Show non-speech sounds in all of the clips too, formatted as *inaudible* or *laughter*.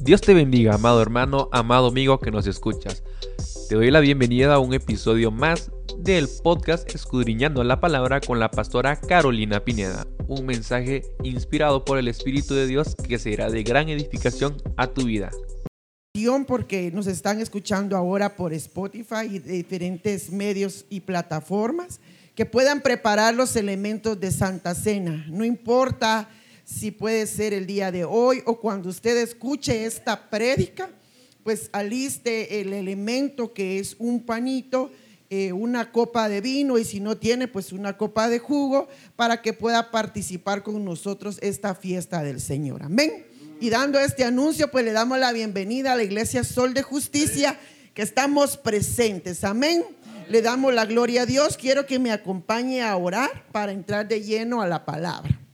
Dios te bendiga, amado hermano, amado amigo que nos escuchas. Te doy la bienvenida a un episodio más del podcast Escudriñando la Palabra con la pastora Carolina Pineda. Un mensaje inspirado por el Espíritu de Dios que será de gran edificación a tu vida. Porque nos están escuchando ahora por Spotify y diferentes medios y plataformas que puedan preparar los elementos de Santa Cena. No importa si puede ser el día de hoy o cuando usted escuche esta prédica, pues aliste el elemento que es un panito, eh, una copa de vino y si no tiene, pues una copa de jugo para que pueda participar con nosotros esta fiesta del Señor. Amén. Y dando este anuncio, pues le damos la bienvenida a la Iglesia Sol de Justicia, que estamos presentes. Amén. Le damos la gloria a Dios. Quiero que me acompañe a orar para entrar de lleno a la palabra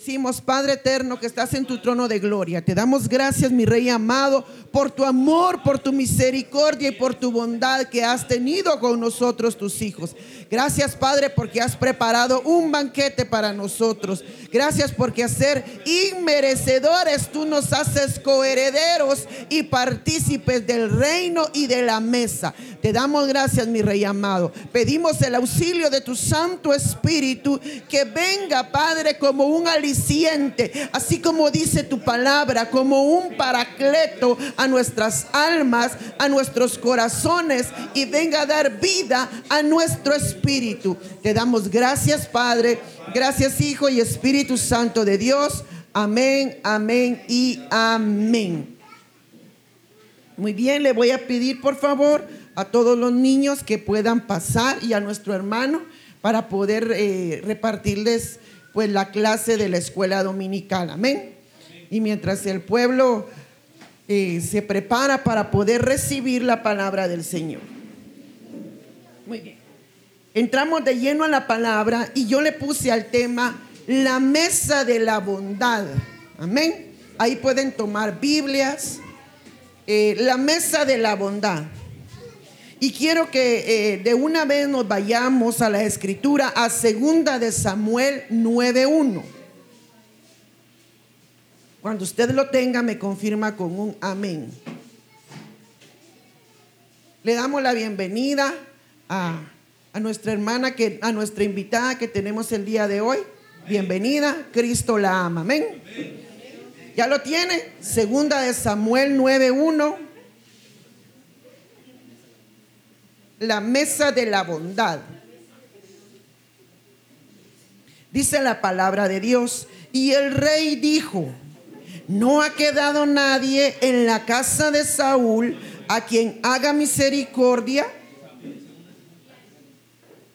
decimos, Padre eterno que estás en tu trono de gloria, te damos gracias, mi Rey amado, por tu amor, por tu misericordia y por tu bondad que has tenido con nosotros, tus hijos. Gracias, Padre, porque has preparado un banquete para nosotros. Gracias porque a ser inmerecedores tú nos haces coherederos y partícipes del reino y de la mesa. Te damos gracias, mi Rey amado. Pedimos el auxilio de tu Santo Espíritu que venga, Padre, como un alivio así como dice tu palabra, como un paracleto a nuestras almas, a nuestros corazones y venga a dar vida a nuestro espíritu. Te damos gracias, Padre, gracias, Hijo y Espíritu Santo de Dios. Amén, amén y amén. Muy bien, le voy a pedir por favor a todos los niños que puedan pasar y a nuestro hermano para poder eh, repartirles pues la clase de la escuela dominical. Amén. Y mientras el pueblo eh, se prepara para poder recibir la palabra del Señor. Muy bien. Entramos de lleno a la palabra y yo le puse al tema la mesa de la bondad. Amén. Ahí pueden tomar Biblias. Eh, la mesa de la bondad. Y quiero que eh, de una vez nos vayamos a la escritura, a segunda de Samuel 9.1. Cuando usted lo tenga, me confirma con un amén. Le damos la bienvenida a, a nuestra hermana, que, a nuestra invitada que tenemos el día de hoy. Bienvenida, Cristo la ama. Amén. ¿Ya lo tiene? Segunda de Samuel 9.1. la mesa de la bondad. Dice la palabra de Dios. Y el rey dijo, no ha quedado nadie en la casa de Saúl a quien haga misericordia.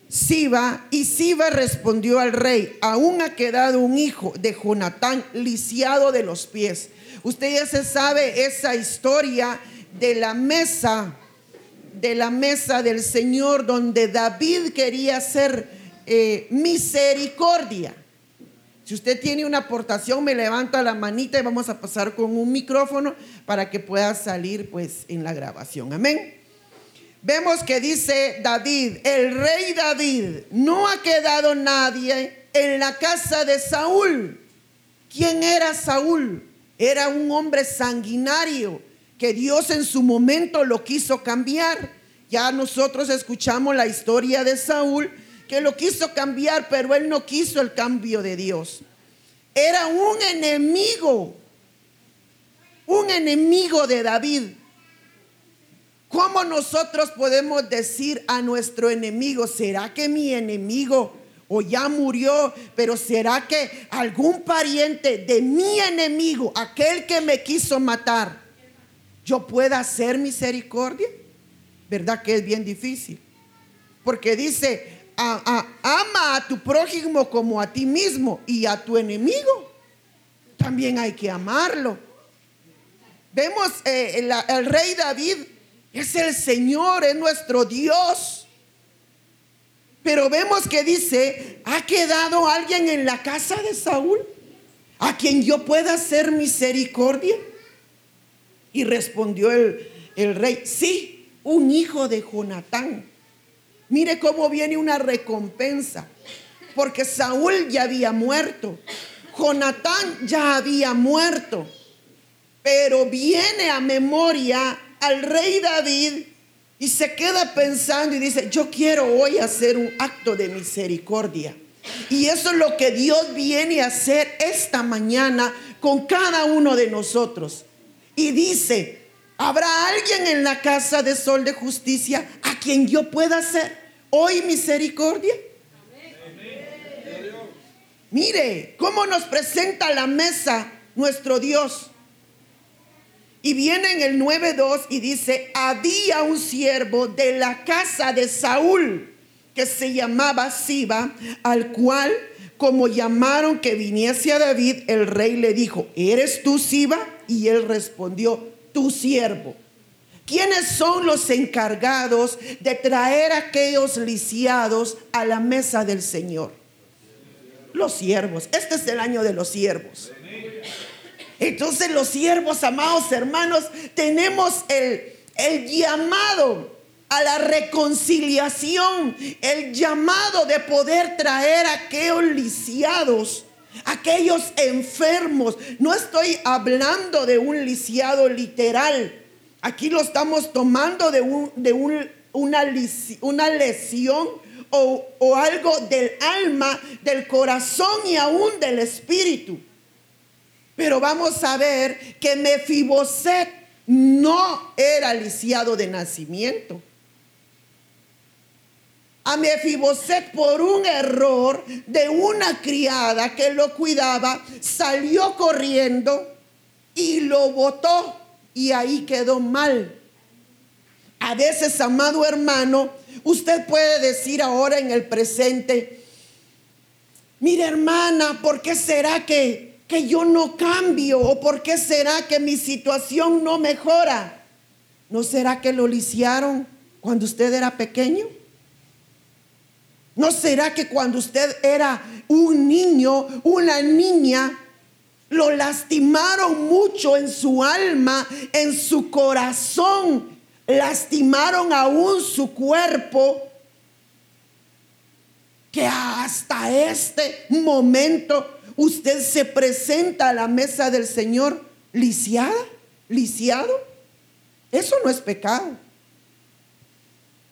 Siba, y Siba respondió al rey, aún ha quedado un hijo de Jonatán lisiado de los pies. Usted ya se sabe esa historia de la mesa de la mesa del Señor donde David quería hacer eh, misericordia. Si usted tiene una aportación, me levanta la manita y vamos a pasar con un micrófono para que pueda salir pues en la grabación. Amén. Vemos que dice David, el rey David, no ha quedado nadie en la casa de Saúl. ¿Quién era Saúl? Era un hombre sanguinario que Dios en su momento lo quiso cambiar. Ya nosotros escuchamos la historia de Saúl, que lo quiso cambiar, pero él no quiso el cambio de Dios. Era un enemigo, un enemigo de David. ¿Cómo nosotros podemos decir a nuestro enemigo, ¿será que mi enemigo o ya murió, pero será que algún pariente de mi enemigo, aquel que me quiso matar, yo pueda hacer misericordia? ¿Verdad que es bien difícil? Porque dice, ama a tu prójimo como a ti mismo y a tu enemigo. También hay que amarlo. Vemos eh, el rey David es el Señor, es nuestro Dios. Pero vemos que dice, ¿ha quedado alguien en la casa de Saúl a quien yo pueda hacer misericordia? Y respondió el, rey, sí, un hijo de Jonatán. Mire cómo viene una recompensa, porque Saúl ya había muerto, Jonatán ya había muerto. Pero viene a memoria al rey David y se queda pensando y dice, yo quiero hoy hacer un acto de misericordia. Y eso es lo que Dios viene a hacer esta mañana con cada uno de nosotros. Y dice, ¿habrá alguien en la casa de Sol de Justicia a quien yo pueda hacer hoy misericordia? Mire, cómo nos presenta la mesa nuestro Dios. Y viene en el 9.2 y dice, había un siervo de la casa de Saúl que se llamaba Siba, al cual como llamaron que viniese a David, el rey le dijo, ¿eres tú Siba? Y él respondió, tu siervo. ¿Quiénes son los encargados de traer aquellos lisiados a la mesa del Señor? Los siervos. Este es el año de los siervos. Entonces los siervos, amados hermanos, tenemos el, el llamado a la reconciliación, el llamado de poder traer a aquellos lisiados, aquellos enfermos. No estoy hablando de un lisiado literal. Aquí lo estamos tomando de, un, de un, una, una, lesión o, o, algo del alma, del corazón y aún del espíritu. Pero vamos a ver que Mefiboset no era lisiado de nacimiento a Mefiboset por un error de una criada que lo cuidaba, salió corriendo y lo botó y ahí quedó mal. A veces, amado hermano, usted puede decir ahora en el presente, mire hermana, ¿por qué será que, que yo no cambio? ¿O por qué será que mi situación no mejora? ¿No será que lo lisiaron cuando usted era pequeño? ¿No será que cuando usted era un niño, una niña, lo lastimaron mucho en su alma, en su corazón? Lastimaron aún su cuerpo. Que hasta este momento usted se presenta a la mesa del Señor lisiada, lisiado. Eso no es pecado.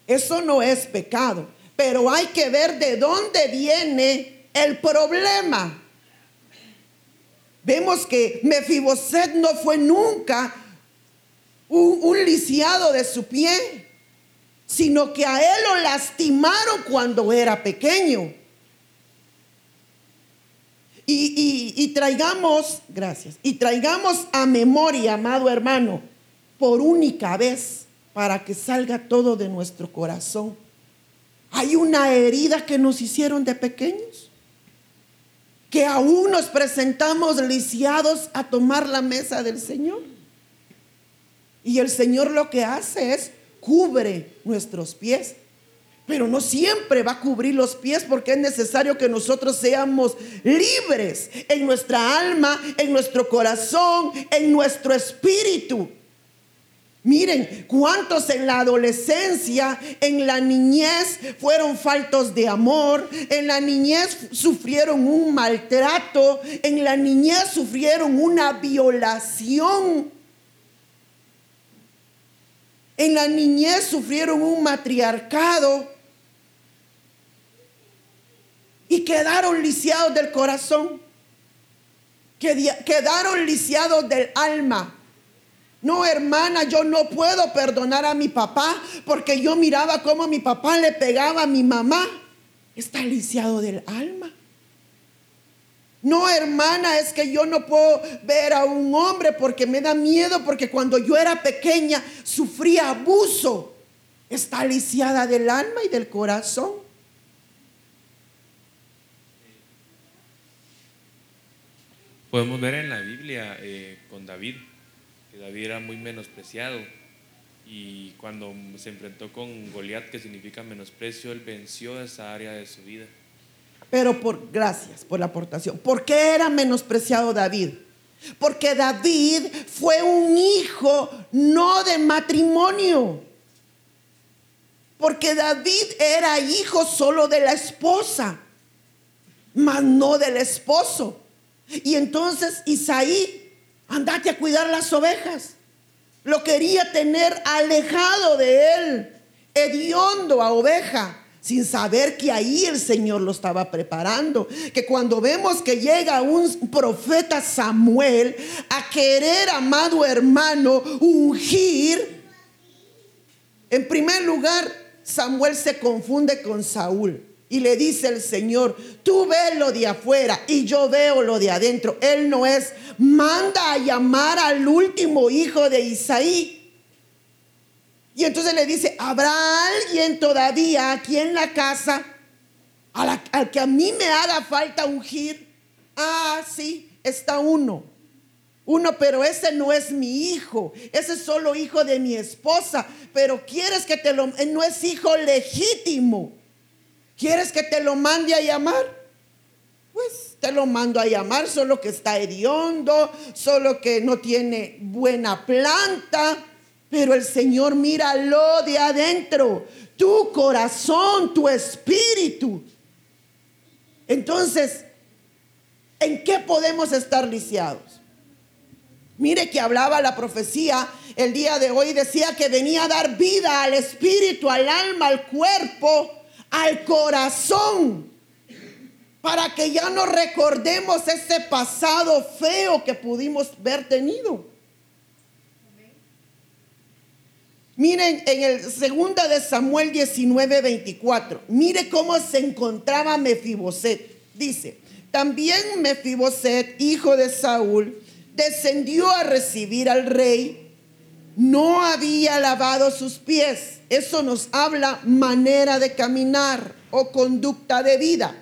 Eso no es pecado. Pero hay que ver de dónde viene el problema. Vemos que Mefiboset no fue nunca un, lisiado de su pie, sino que a él lo lastimaron cuando era pequeño. Y, y, traigamos, gracias, y traigamos a memoria, amado hermano, por única vez, para que salga todo de nuestro corazón. Hay una herida que nos hicieron de pequeños, que aún nos presentamos lisiados a tomar la mesa del Señor. Y el Señor lo que hace es cubre nuestros pies. Pero no siempre va a cubrir los pies porque es necesario que nosotros seamos libres en nuestra alma, en nuestro corazón, en nuestro espíritu. Miren, cuántos en la adolescencia, en la niñez fueron faltos de amor, en la niñez sufrieron un maltrato, en la niñez sufrieron una violación, en la niñez sufrieron un matriarcado. Y quedaron lisiados del corazón, quedaron lisiados del alma no, hermana, yo no puedo perdonar a mi papá porque yo miraba cómo mi papá le pegaba a mi mamá. Está lisiado del alma. No, hermana, es que yo no puedo ver a un hombre porque me da miedo, porque cuando yo era pequeña sufría abuso. Está lisiada del alma y del corazón. Podemos ver en la Biblia eh, con David David era muy menospreciado y cuando se enfrentó con Goliat, que significa menosprecio, él venció esa área de su vida. Pero por gracias por la aportación. ¿Por qué era menospreciado David? Porque David fue un hijo no de matrimonio. Porque David era hijo solo de la esposa, mas no del esposo. Y entonces Isaí andate a cuidar las ovejas. Lo quería tener alejado de él, hediondo a oveja, sin saber que ahí el Señor lo estaba preparando. Que cuando vemos que llega un profeta Samuel a querer, amado hermano, ungir, en primer lugar, Samuel se confunde con Saúl. Y le dice el Señor, tú ves lo de afuera y yo veo lo de adentro. Él no es, manda a llamar al último hijo de Isaí. Y entonces le dice, ¿habrá alguien todavía aquí en la casa al que a mí me haga falta ungir? Ah, sí, está uno. Uno, pero ese no es mi hijo, ese es solo hijo de mi esposa, pero quieres que te lo, no es hijo legítimo. ¿Quieres que te lo mande a llamar? Pues te lo mando a llamar, solo que está hediondo, solo que no tiene buena planta. Pero el Señor mira lo de adentro, tu corazón, tu espíritu. Entonces, ¿en qué podemos estar lisiados? Mire que hablaba la profecía el día de hoy, decía que venía a dar vida al espíritu, al alma, al cuerpo al corazón para que ya no recordemos ese pasado feo que pudimos ver tenido. Miren en el segunda de Samuel 19, 24. Mire cómo se encontraba Mefiboset. Dice, también Mefiboset, hijo de Saúl, descendió a recibir al rey no había lavado sus pies. Eso nos habla manera de caminar o conducta de vida.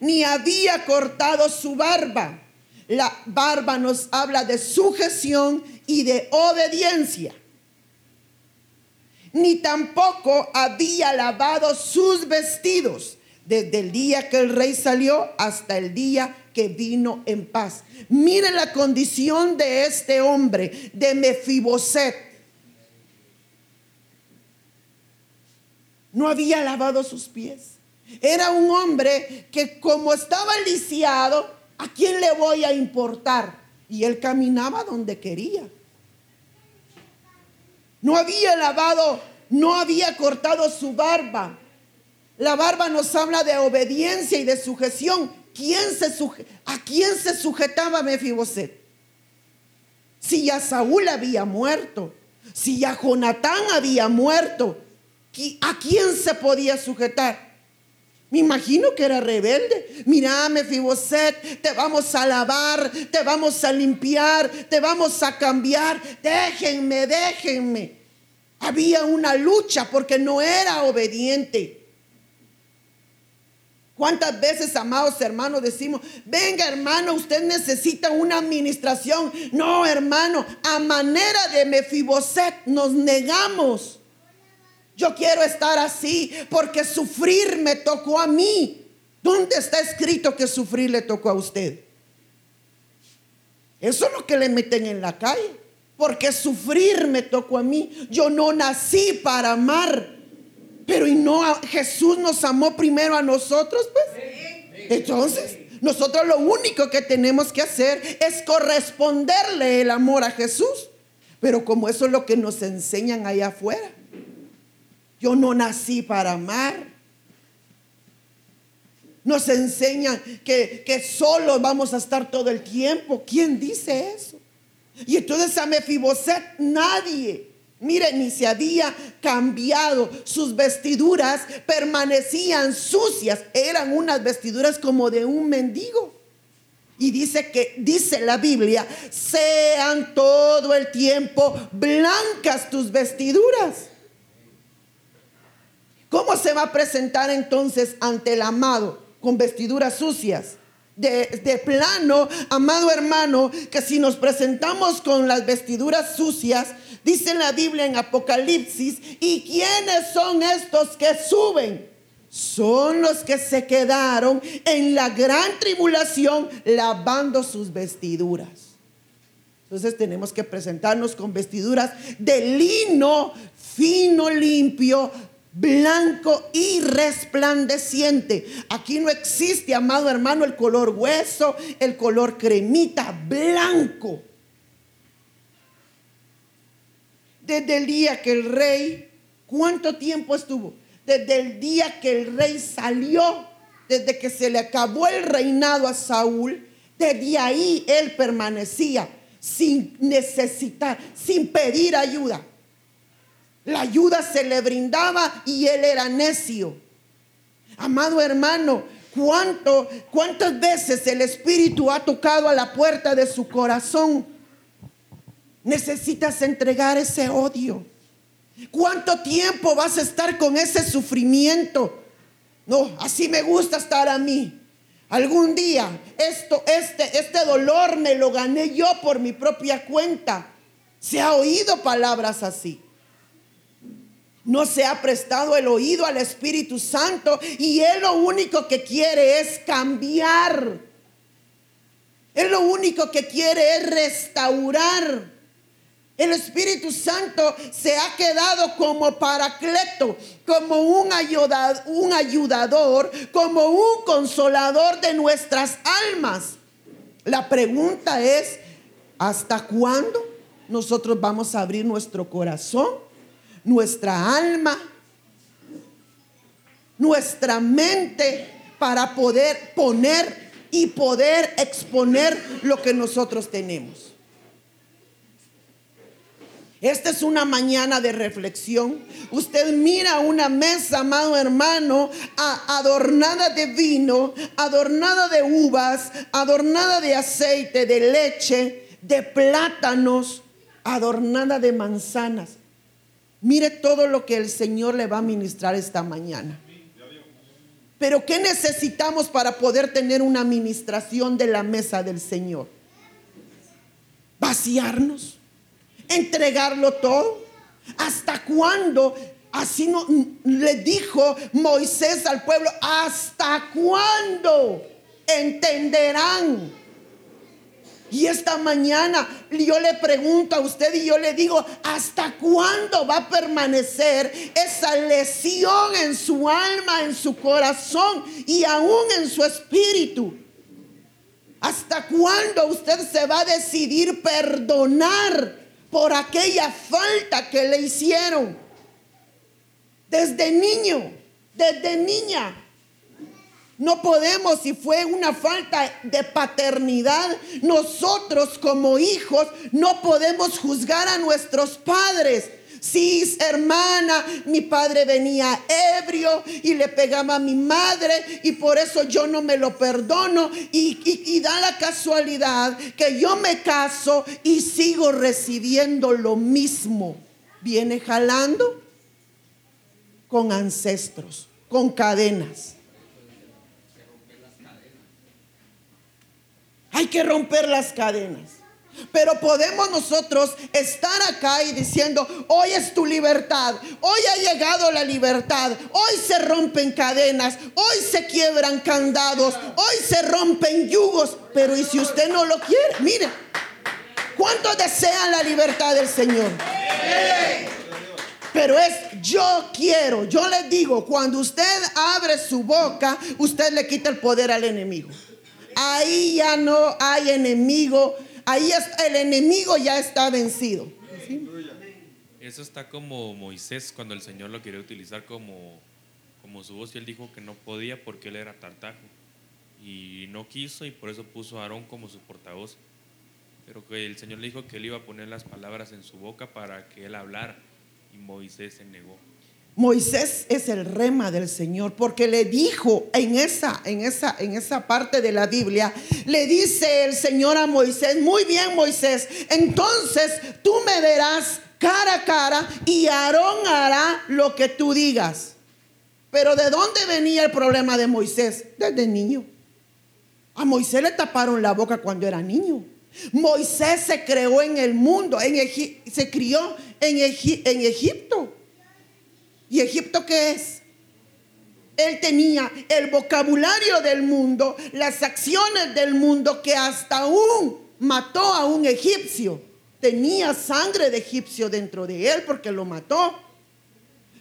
Ni había cortado su barba. La barba nos habla de sujeción y de obediencia. Ni tampoco había lavado sus vestidos desde el día que el rey salió hasta el día que vino en paz. Mire la condición de este hombre, de Mefiboset. No había lavado sus pies. Era un hombre que como estaba lisiado, ¿a quién le voy a importar? Y él caminaba donde quería. No había lavado, no había cortado su barba. La barba nos habla de obediencia y de sujeción ¿A quién se sujetaba Mefiboset? Si ya Saúl había muerto, si ya Jonatán había muerto, ¿a quién se podía sujetar? Me imagino que era rebelde. Mira, Mefiboset, te vamos a lavar, te vamos a limpiar, te vamos a cambiar. Déjenme, déjenme. Había una lucha porque no era obediente. ¿Cuántas veces, amados hermanos, decimos, venga hermano, usted necesita una administración? No, hermano, a manera de Mefiboset nos negamos. Yo quiero estar así porque sufrir me tocó a mí. ¿Dónde está escrito que sufrir le tocó a usted? Eso es lo que le meten en la calle. Porque sufrir me tocó a mí. Yo no nací para amar. Pero y no Jesús nos amó primero a nosotros, pues. Entonces, nosotros lo único que tenemos que hacer es corresponderle el amor a Jesús. Pero como eso es lo que nos enseñan allá afuera. Yo no nací para amar. Nos enseñan que, que solo vamos a estar todo el tiempo. ¿Quién dice eso? Y entonces a Mefiboset nadie Mire, ni se había cambiado. Sus vestiduras permanecían sucias. Eran unas vestiduras como de un mendigo. Y dice que, dice la Biblia, sean todo el tiempo blancas tus vestiduras. ¿Cómo se va a presentar entonces ante el amado con vestiduras sucias? De, de, plano, amado hermano, que si nos presentamos con las vestiduras sucias, Dice la Biblia en Apocalipsis, ¿y quiénes son estos que suben? Son los que se quedaron en la gran tribulación lavando sus vestiduras. Entonces tenemos que presentarnos con vestiduras de lino fino, limpio, blanco y resplandeciente. Aquí no existe, amado hermano, el color hueso, el color cremita, blanco. Desde el día que el rey, ¿cuánto tiempo estuvo? Desde el día que el rey salió, desde que se le acabó el reinado a Saúl, desde ahí él permanecía sin necesitar, sin pedir ayuda. La ayuda se le brindaba y él era necio. Amado hermano, ¿cuánto, ¿cuántas veces el Espíritu ha tocado a la puerta de su corazón? Necesitas entregar ese odio. ¿Cuánto tiempo vas a estar con ese sufrimiento? No, así me gusta estar a mí. Algún día esto, este, este dolor me lo gané yo por mi propia cuenta. Se ha oído palabras así. No se ha prestado el oído al Espíritu Santo y Él lo único que quiere es cambiar. Él lo único que quiere es restaurar. El Espíritu Santo se ha quedado como paracleto, como un, un ayudador, como un consolador de nuestras almas. La pregunta es, ¿hasta cuándo nosotros vamos a abrir nuestro corazón, nuestra alma, nuestra mente para poder poner y poder exponer lo que nosotros tenemos? Esta es una mañana de reflexión. Usted mira una mesa, amado hermano, adornada de vino, adornada de uvas, adornada de aceite, de leche, de plátanos, adornada de manzanas. Mire todo lo que el Señor le va a ministrar esta mañana. Pero ¿qué necesitamos para poder tener una administración de la mesa del Señor? Vaciarnos entregarlo todo. ¿Hasta cuándo? Así no, le dijo Moisés al pueblo, ¿hasta cuándo entenderán? Y esta mañana yo le pregunto a usted y yo le digo, ¿hasta cuándo va a permanecer esa lesión en su alma, en su corazón y aún en su espíritu? ¿Hasta cuándo usted se va a decidir perdonar por aquella falta que le hicieron. Desde niño, desde niña. No podemos, si fue una falta de paternidad, nosotros como hijos no podemos juzgar a nuestros padres Sí, hermana, mi padre venía ebrio y le pegaba a mi madre y por eso yo no me lo perdono. Y, da la casualidad que yo me caso y sigo recibiendo lo mismo. Viene jalando con ancestros, con cadenas. Hay que romper las cadenas. Pero podemos nosotros estar acá y diciendo, hoy es tu libertad, hoy ha llegado la libertad, hoy se rompen cadenas, hoy se quiebran candados, hoy se rompen yugos, pero ¿y si usted no lo quiere? Mire, ¿cuántos desean la libertad del Señor? Pero es yo quiero, yo le digo, cuando usted abre su boca, usted le quita el poder al enemigo. Ahí ya no hay enemigo ahí el enemigo ya está vencido. Eso está como Moisés cuando el Señor lo quería utilizar como, como su voz y él dijo que no podía porque él era tartajo y no quiso y por eso puso a Aarón como su portavoz. Pero que el Señor le dijo que él iba a poner las palabras en su boca para que él hablara y Moisés se negó. Moisés es el rema del Señor porque le dijo en esa, en esa, en esa parte de la Biblia, le dice el Señor a Moisés, muy bien Moisés, entonces tú me verás cara a cara y Aarón hará lo que tú digas. Pero ¿de dónde venía el problema de Moisés? Desde niño. A Moisés le taparon la boca cuando era niño. Moisés se creó en el mundo, en se crió en, en Egipto. ¿Y Egipto qué es? Él tenía el vocabulario del mundo, las acciones del mundo que hasta aún mató a un egipcio. Tenía sangre de egipcio dentro de él porque lo mató.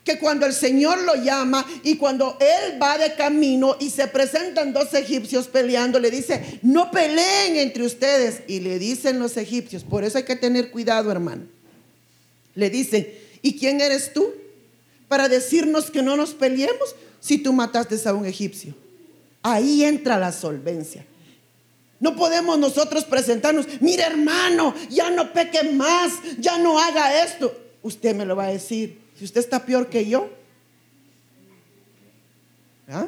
que cuando el Señor lo llama y cuando él va de camino y se presentan dos egipcios peleando, le dice, no peleen entre ustedes. Y le dicen los egipcios, por eso hay que tener cuidado, hermano. Le dicen, ¿y quién eres tú para decirnos que no nos peleemos si tú mataste a un egipcio? Ahí entra la solvencia. No podemos nosotros presentarnos, mire hermano, ya no peque más, ya no haga esto. Usted me lo va a decir, si usted está peor que yo. ¿Ah?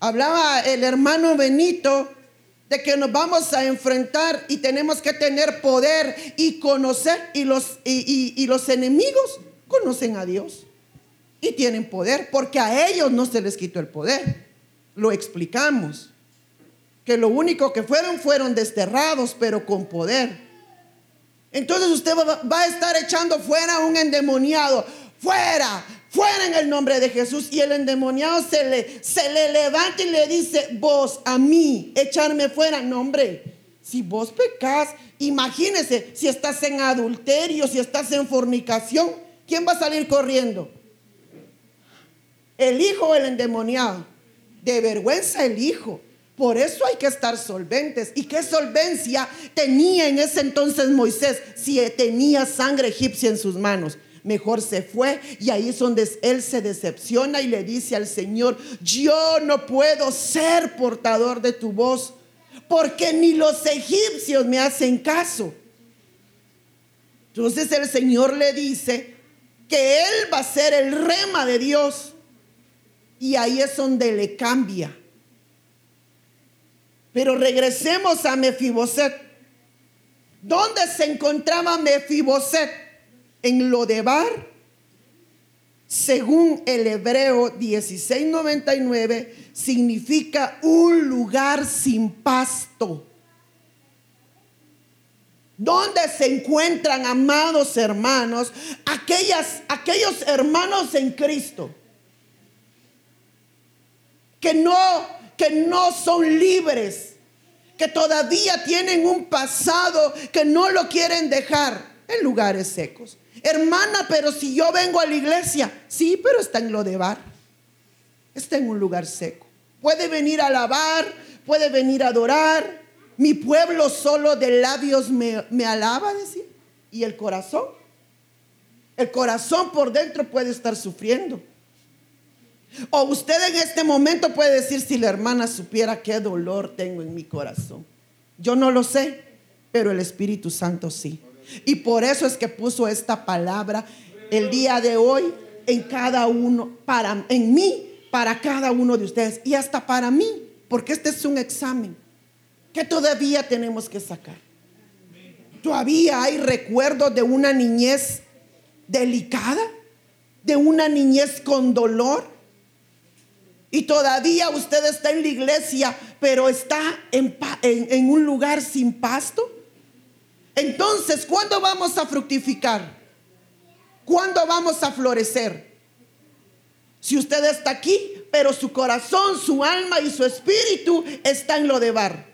Hablaba el hermano Benito de que nos vamos a enfrentar y tenemos que tener poder y conocer y los, y los enemigos conocen a Dios y tienen poder porque a ellos no se les quitó el poder. Lo explicamos que lo único que fueron fueron desterrados, pero con poder. Entonces usted va, a estar echando fuera a un endemoniado. Fuera, fuera en el nombre de Jesús. Y el endemoniado se le, se le levanta y le dice, vos a mí, echarme fuera. No, hombre, si vos pecas, imagínese si estás en adulterio, si estás en fornicación, ¿quién va a salir corriendo? El hijo o el endemoniado. De vergüenza el hijo. Por eso hay que estar solventes. ¿Y qué solvencia tenía en ese entonces Moisés si tenía sangre egipcia en sus manos? Mejor se fue y ahí es donde él se decepciona y le dice al Señor, yo no puedo ser portador de tu voz porque ni los egipcios me hacen caso. Entonces el Señor le dice que él va a ser el rema de Dios y ahí es donde le cambia pero regresemos a Mefiboset. ¿Dónde se encontraba Mefiboset? En Lodebar. Según el hebreo 1699, significa un lugar sin pasto. ¿Dónde se encuentran, amados hermanos, aquellos hermanos en Cristo que no que no son libres, que todavía tienen un pasado que no lo quieren dejar en lugares secos. Hermana, pero si yo vengo a la iglesia, sí, pero está en lo de bar. Está en un lugar seco. Puede venir a alabar, puede venir a adorar. Mi pueblo solo de labios me, alaba, decía. Y el corazón. El corazón por dentro puede estar sufriendo. O usted en este momento puede decir si la hermana supiera qué dolor tengo en mi corazón. Yo no lo sé, pero el Espíritu Santo sí. Y por eso es que puso esta palabra el día de hoy en cada uno, para, en mí, para cada uno de ustedes y hasta para mí, porque este es un examen que todavía tenemos que sacar. Todavía hay recuerdos de una niñez delicada, de una niñez con dolor y todavía usted está en la iglesia, pero está en, un lugar sin pasto. Entonces, ¿cuándo vamos a fructificar? ¿Cuándo vamos a florecer? Si usted está aquí, pero su corazón, su alma y su espíritu está en lo de bar.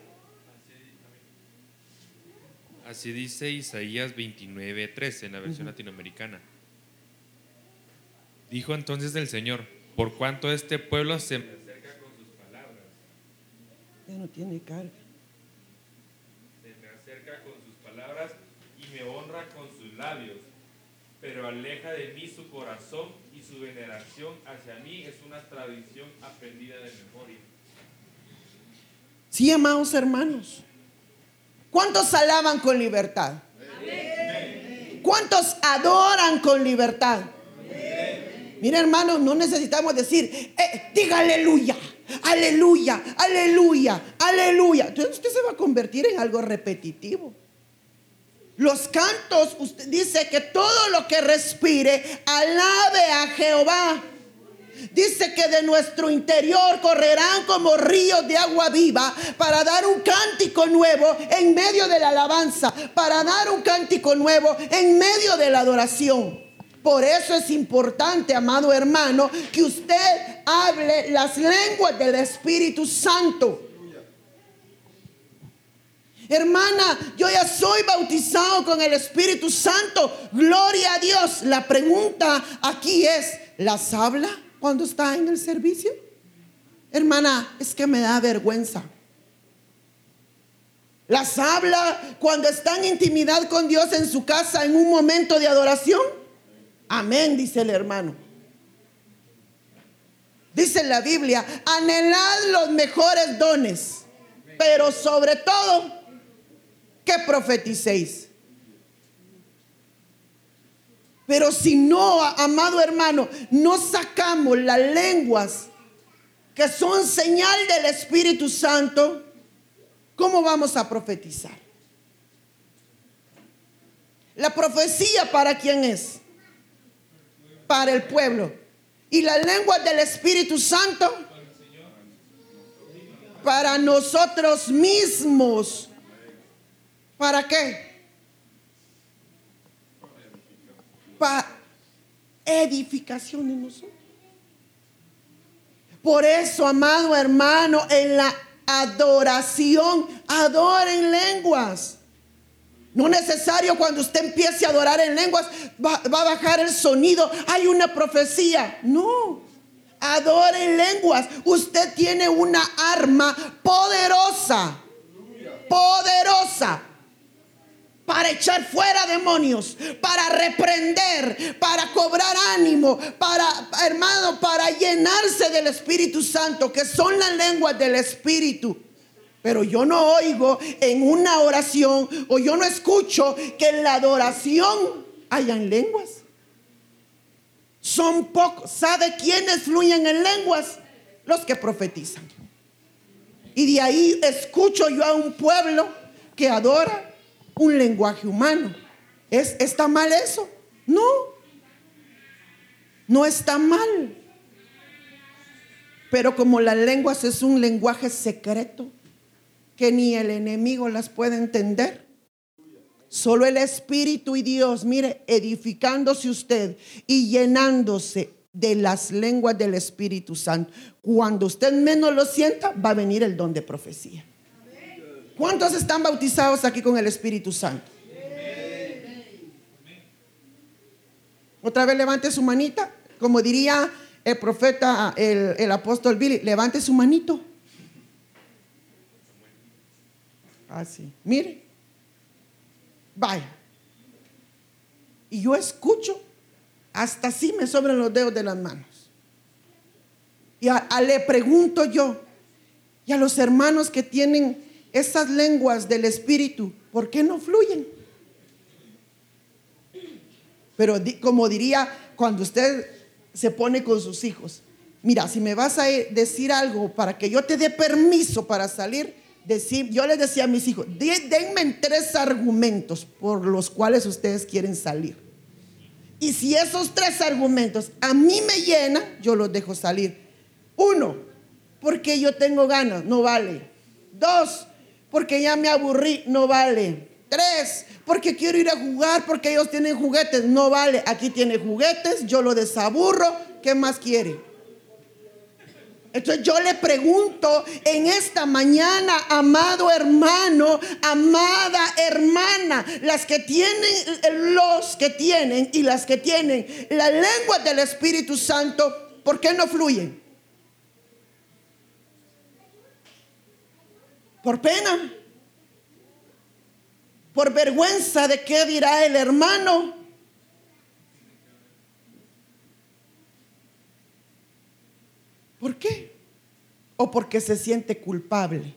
Así dice Isaías 29, 13 en la versión latinoamericana. Dijo entonces el Señor, por cuanto este pueblo se me acerca con sus palabras. Ya no tiene carga. Se me acerca con sus palabras y me honra con sus labios, pero aleja de mí su corazón y su veneración hacia mí es una tradición aprendida de memoria. Sí, amados hermanos. ¿Cuántos alaban con libertad? ¿Cuántos adoran con libertad? Mira, hermano, no necesitamos decir, eh, diga aleluya, aleluya, aleluya, aleluya. Entonces usted se va a convertir en algo repetitivo. Los cantos, usted dice que todo lo que respire, alabe a Jehová. Dice que de nuestro interior correrán como ríos de agua viva para dar un cántico nuevo en medio de la alabanza, para dar un cántico nuevo en medio de la adoración. Por eso es importante, amado hermano, que usted hable las lenguas del Espíritu Santo. Hermana, yo ya soy bautizado con el Espíritu Santo. Gloria a Dios. La pregunta aquí es, ¿las habla cuando está en el servicio? Hermana, es que me da vergüenza. ¿Las habla cuando está en intimidad con Dios en su casa en un momento de adoración? Amén, dice el hermano. Dice la Biblia, anhelad los mejores dones, pero sobre todo que profeticéis. Pero si no, amado hermano, no sacamos las lenguas que son señal del Espíritu Santo, ¿cómo vamos a profetizar? La profecía para quién es? Para el pueblo. Y la lengua del Espíritu Santo para nosotros mismos. ¿Para qué? Edificación de nosotros. Por eso, amado hermano, en la adoración, adoren lenguas. No necesario cuando usted empiece a adorar en lenguas, va, a bajar el sonido. Hay una profecía. No. Adore en lenguas. Usted tiene una arma poderosa. Poderosa para echar fuera demonios, para reprender, para cobrar ánimo, para, hermano, para llenarse del Espíritu Santo, que son las lenguas del Espíritu. Pero yo no oigo en una oración o yo no escucho que en la adoración hayan lenguas. Son pocos. ¿Sabe quiénes fluyen en lenguas? Los que profetizan. Y de ahí escucho yo a un pueblo que adora un lenguaje humano. ¿Es, ¿Está mal eso? No, no está mal. Pero como las lenguas es un lenguaje secreto que ni el enemigo las puede entender, solo el Espíritu y Dios, mire, edificándose usted y llenándose de las lenguas del Espíritu Santo. Cuando usted menos lo sienta, va a venir el don de profecía. ¿Cuántos están bautizados aquí con el Espíritu Santo? Otra vez levante su manita, como diría el profeta, el, apóstol Billy, levante su manito. Así, mire, vaya. Y yo escucho, hasta así me sobran los dedos de las manos. Y le pregunto yo, y a los hermanos que tienen esas lenguas del Espíritu, ¿por qué no fluyen? Pero como diría cuando usted se pone con sus hijos, mira, si me vas a decir algo para que yo te dé permiso para salir, yo les decía a mis hijos, denme tres argumentos por los cuales ustedes quieren salir. Y si esos tres argumentos a mí me llenan, yo los dejo salir. Uno, porque yo tengo ganas, no vale. Dos, porque ya me aburrí, no vale. Tres, porque quiero ir a jugar porque ellos tienen juguetes, no vale. Aquí tiene juguetes, yo lo desaburro, ¿qué más quiere? Entonces yo le pregunto en esta mañana, amado hermano, amada hermana, las que tienen, los que tienen y las que tienen la lengua del Espíritu Santo, ¿por qué no fluyen? Por pena. Por vergüenza de qué dirá el hermano. ¿Por qué? O porque se siente culpable.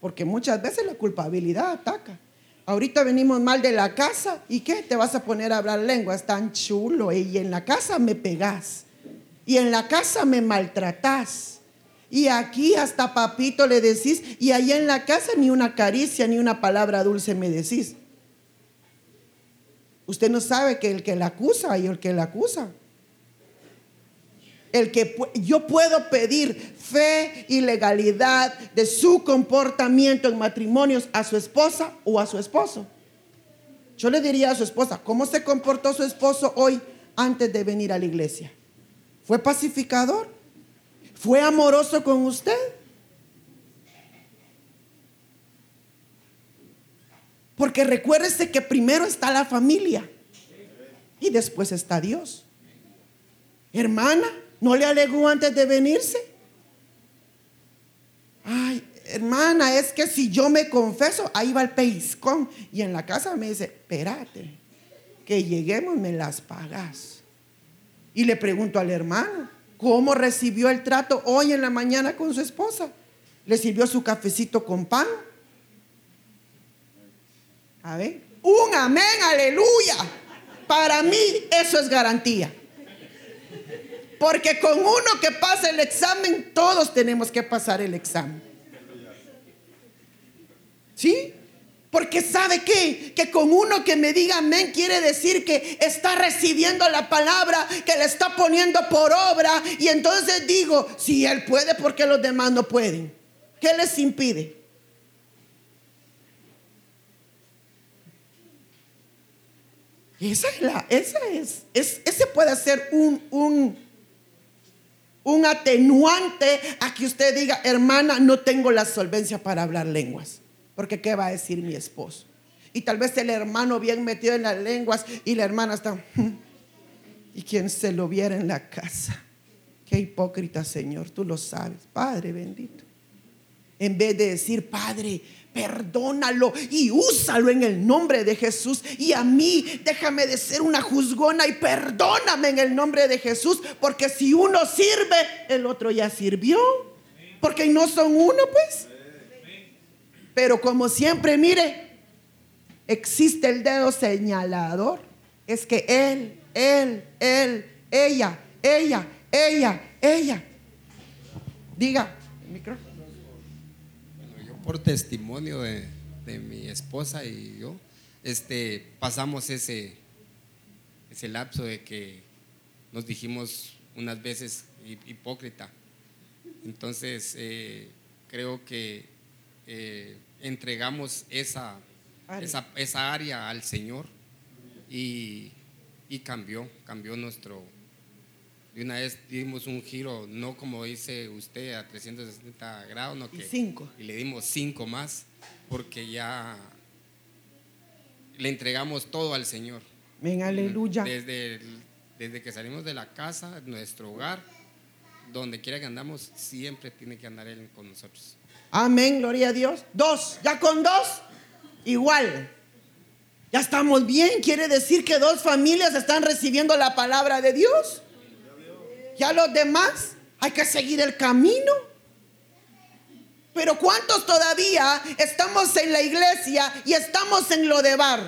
Porque muchas veces la culpabilidad ataca. Ahorita venimos mal de la casa y ¿qué? Te vas a poner a hablar lenguas tan chulo y en la casa me pegas y en la casa me maltratas y aquí hasta papito le decís, y allá en la casa ni una caricia, ni una palabra dulce me decís. Usted no sabe que el que la acusa y el que la acusa. El que yo puedo pedir fe y legalidad de su comportamiento en matrimonios a su esposa o a su esposo. Yo le diría a su esposa, ¿cómo se comportó su esposo hoy antes de venir a la iglesia? ¿Fue pacificador? ¿Fue amoroso con usted? Porque recuérdese que primero está la familia y después está Dios. Hermana, ¿no le alegó antes de venirse? Ay, hermana, es que si yo me confeso, ahí va el peiscón. Y en la casa me dice, espérate, que lleguemos, me las pagas. Y le pregunto al hermano, ¿cómo recibió el trato hoy en la mañana con su esposa? ¿Le sirvió su cafecito con pan? A ver, un amén, aleluya. Para mí eso es garantía. Porque con uno que pasa el examen, todos tenemos que pasar el examen. ¿Sí? Porque sabe qué? Que con uno que me diga amén quiere decir que está recibiendo la palabra, que le está poniendo por obra. Y entonces digo, si él puede, ¿por qué los demás no pueden? ¿Qué les impide? Esa es la, esa es, ese puede ser un, un, un atenuante a que usted diga, hermana, no tengo la solvencia para hablar lenguas. Porque ¿qué va a decir mi esposo? Y tal vez el hermano bien metido en las lenguas y la hermana está, hmm, y quien se lo viera en la casa. Qué hipócrita, Señor, tú lo sabes, Padre bendito. En vez de decir, Padre, perdónalo y úsalo en el nombre de Jesús. Y a mí déjame de ser una juzgona y perdóname en el nombre de Jesús, porque si uno sirve, el otro ya sirvió. Porque no son uno, pues. Pero como siempre, mire, existe el dedo señalador. Es que él, él, él, ella, ella, ella, ella. Diga, el micrófono por testimonio de, mi esposa y yo, este, pasamos ese, ese lapso de que nos dijimos unas veces hipócrita. Entonces, eh, creo que eh, entregamos esa esa, esa, área al Señor y, y cambió, cambió nuestro, y una vez dimos un giro, no como dice usted, a 360 grados, no que. Y cinco. Y le dimos cinco más, porque ya le entregamos todo al Señor. Ven, aleluya. Desde, desde que salimos de la casa, nuestro hogar, donde quiera que andamos, siempre tiene que andar Él con nosotros. Amén, gloria a Dios. Dos, ya con dos, igual. Ya estamos bien, quiere decir que dos familias están recibiendo la palabra de Dios. Ya los demás hay que seguir el camino. Pero ¿cuántos todavía estamos en la iglesia y estamos en lo de bar?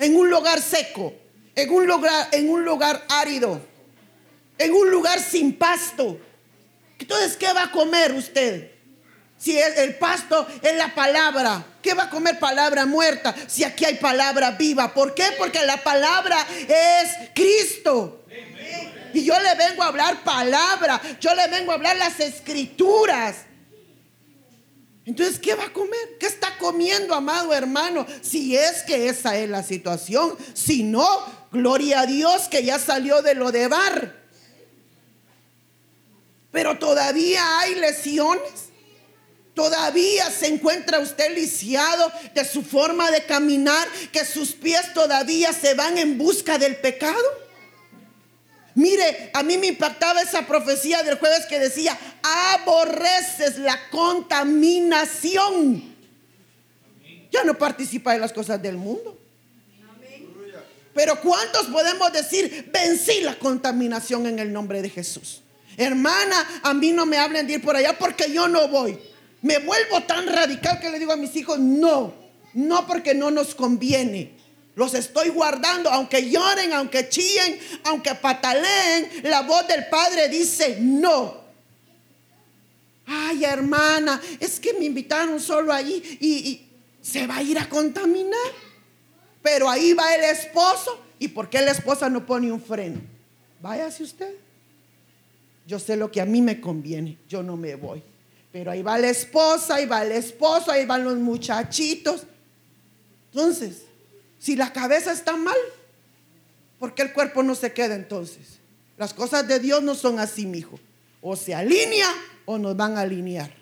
En un lugar seco, en un lugar, en un lugar árido, en un lugar sin pasto. Entonces, ¿qué va a comer usted? Si el, el, pasto es la palabra, ¿qué va a comer palabra muerta? Si aquí hay palabra viva. ¿Por qué? Porque la palabra es Cristo. Y yo le vengo a hablar palabra, yo le vengo a hablar las escrituras. Entonces, ¿qué va a comer? ¿Qué está comiendo, amado hermano? Si es que esa es la situación. Si no, gloria a Dios que ya salió de lo de bar. Pero todavía hay lesiones. Todavía se encuentra usted lisiado de su forma de caminar, que sus pies todavía se van en busca del pecado. Mire, a mí me impactaba esa profecía del jueves que decía, aborreces la contaminación. Ya no participa en las cosas del mundo. Pero ¿cuántos podemos decir, vencí la contaminación en el nombre de Jesús? Hermana, a mí no me hablen de ir por allá porque yo no voy. Me vuelvo tan radical que le digo a mis hijos, no, no porque no nos conviene. Los estoy guardando, aunque lloren, aunque chillen, aunque pataleen. La voz del Padre dice no. Ay, hermana, es que me invitaron solo allí y, se va a ir a contaminar. Pero ahí va el esposo. ¿Y por qué la esposa no pone un freno? Váyase usted. Yo sé lo que a mí me conviene. Yo no me voy. Pero ahí va la esposa, ahí va el esposo, ahí van los muchachitos. Entonces, si la cabeza está mal, ¿por qué el cuerpo no se queda entonces? Las cosas de Dios no son así, mijo. O se alinea o nos van a alinear.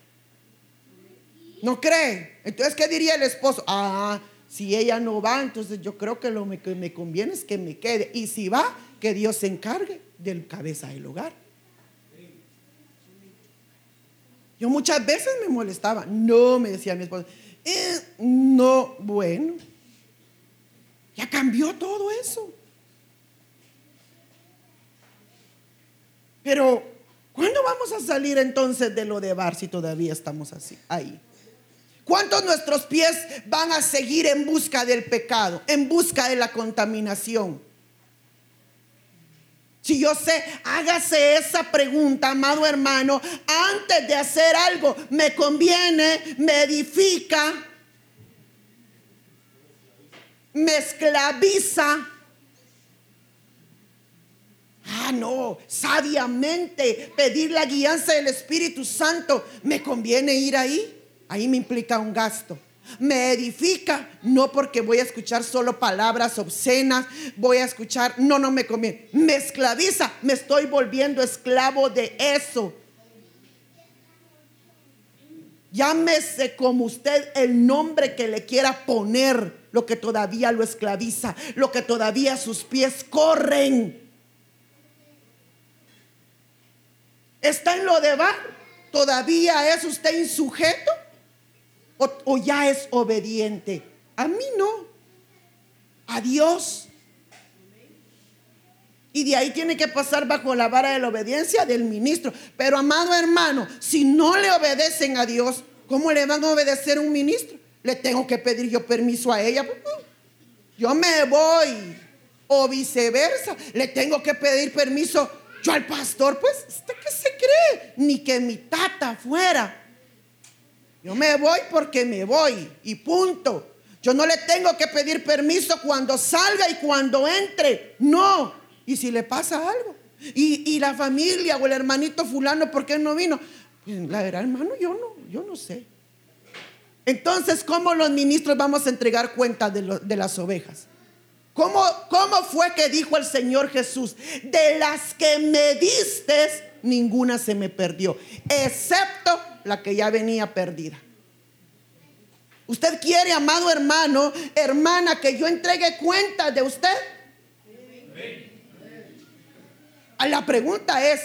¿No cree? Entonces, ¿qué diría el esposo? Ah, Si ella no va, entonces yo creo que lo que me conviene es que me quede. Y si va, que Dios se encargue del cabeza del hogar. Yo muchas veces me molestaba. No, me decía mi esposa. Eh, no, bueno. Ya cambió todo eso. Pero, ¿cuándo vamos a salir entonces de lo de bar si todavía estamos así, ahí? ¿Cuántos nuestros pies van a seguir en busca del pecado, en busca de la contaminación? Si yo sé, hágase esa pregunta, amado hermano, antes de hacer algo, ¿me conviene? ¿Me edifica? ¿Me esclaviza? Ah, no, sabiamente pedir la guianza del Espíritu Santo, ¿me conviene ir ahí? Ahí me implica un gasto. Me edifica, no porque voy a escuchar solo palabras obscenas, voy a escuchar, no, no me conviene. Me esclaviza, me estoy volviendo esclavo de eso. Llámese como usted el nombre que le quiera poner, lo que todavía lo esclaviza, lo que todavía sus pies corren. ¿Está en lo de bar? ¿Todavía es usted insujeto? O, ya es obediente. A mí no. A Dios. Y de ahí tiene que pasar bajo la vara de la obediencia del ministro. Pero amado hermano, si no le obedecen a Dios, ¿cómo le van a obedecer a un ministro? Le tengo que pedir yo permiso a ella. Yo me voy. O viceversa. Le tengo que pedir permiso yo al pastor. Pues, ¿usted qué se cree? Ni que mi tata fuera. Yo me voy porque me voy y punto. Yo no le tengo que pedir permiso cuando salga y cuando entre. No. ¿Y si le pasa algo? Y, la familia o el hermanito fulano, ¿por qué no vino? Pues, la verdad, hermano, yo no, yo no sé. Entonces, ¿cómo los ministros vamos a entregar cuenta de, de las ovejas? ¿Cómo, ¿Cómo fue que dijo el Señor Jesús? De las que me diste, ninguna se me perdió, excepto la que ya venía perdida. ¿Usted quiere, amado hermano, hermana, que yo entregue cuenta de usted? La pregunta es,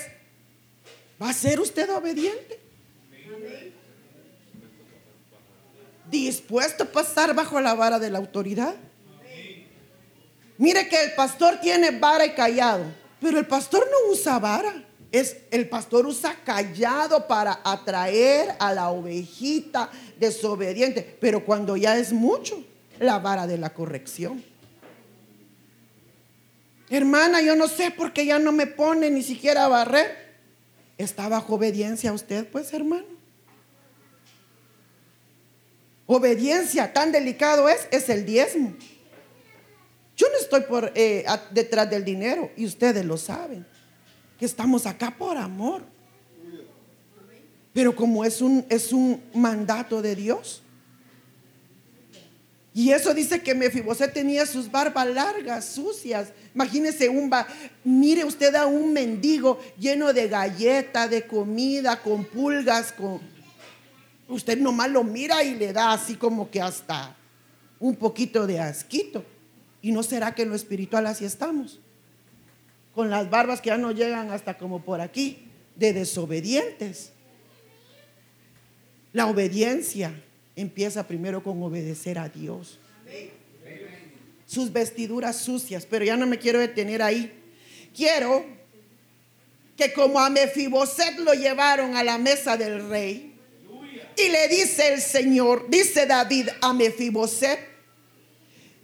¿va a ser usted obediente? ¿Dispuesto a pasar bajo la vara de la autoridad? Mire que el pastor tiene vara y callado, pero el pastor no usa vara es el pastor usa callado para atraer a la ovejita desobediente, pero cuando ya es mucho, la vara de la corrección. Hermana, yo no sé por qué ya no me pone ni siquiera a barrer. ¿Está bajo obediencia usted, pues, hermano? Obediencia, tan delicado es, es el diezmo. Yo no estoy por, eh, detrás del dinero y ustedes lo saben que estamos acá por amor. Pero como es un, es un mandato de Dios. Y eso dice que Mefiboset tenía sus barbas largas, sucias. Imagínese un mire usted a un mendigo lleno de galleta, de comida, con pulgas, con usted nomás lo mira y le da así como que hasta un poquito de asquito. ¿Y no será que en lo espiritual así estamos? Con las barbas que ya no llegan hasta como por aquí, de desobedientes. La obediencia empieza primero con obedecer a Dios. Sus vestiduras sucias, pero ya no me quiero detener ahí. Quiero que como a Mefiboset lo llevaron a la mesa del rey y le dice el Señor, dice David a Mefiboset,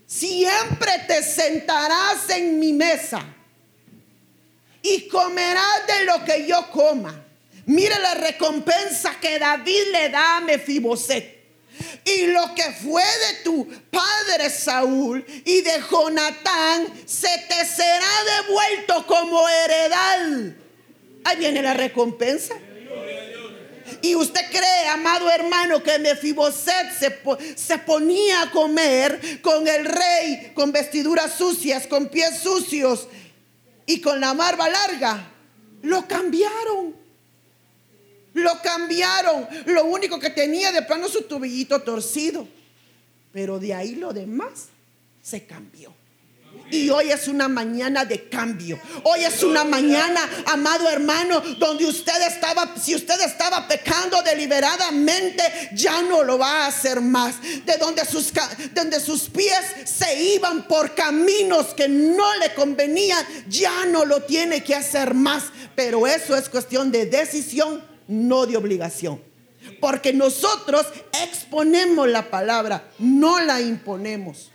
siempre te sentarás en mi mesa y comerás de lo que yo coma. Mire la recompensa que David le da a Mefiboset. Y lo que fue de tu padre Saúl y de Jonatán se te será devuelto como heredad. Ahí viene la recompensa. Y usted cree, amado hermano, que Mefiboset se, se ponía a comer con el rey, con vestiduras sucias, con pies sucios y con la barba larga. Lo cambiaron. Lo cambiaron. Lo único que tenía de plano su tubillito torcido. Pero de ahí lo demás se cambió. Y hoy es una mañana de cambio. Hoy es una mañana, amado hermano, donde usted estaba, si usted estaba pecando deliberadamente, ya no lo va a hacer más. De donde sus, donde sus pies se iban por caminos que no le convenían, ya no lo tiene que hacer más. Pero eso es cuestión de decisión, no de obligación. Porque nosotros exponemos la palabra, no la imponemos.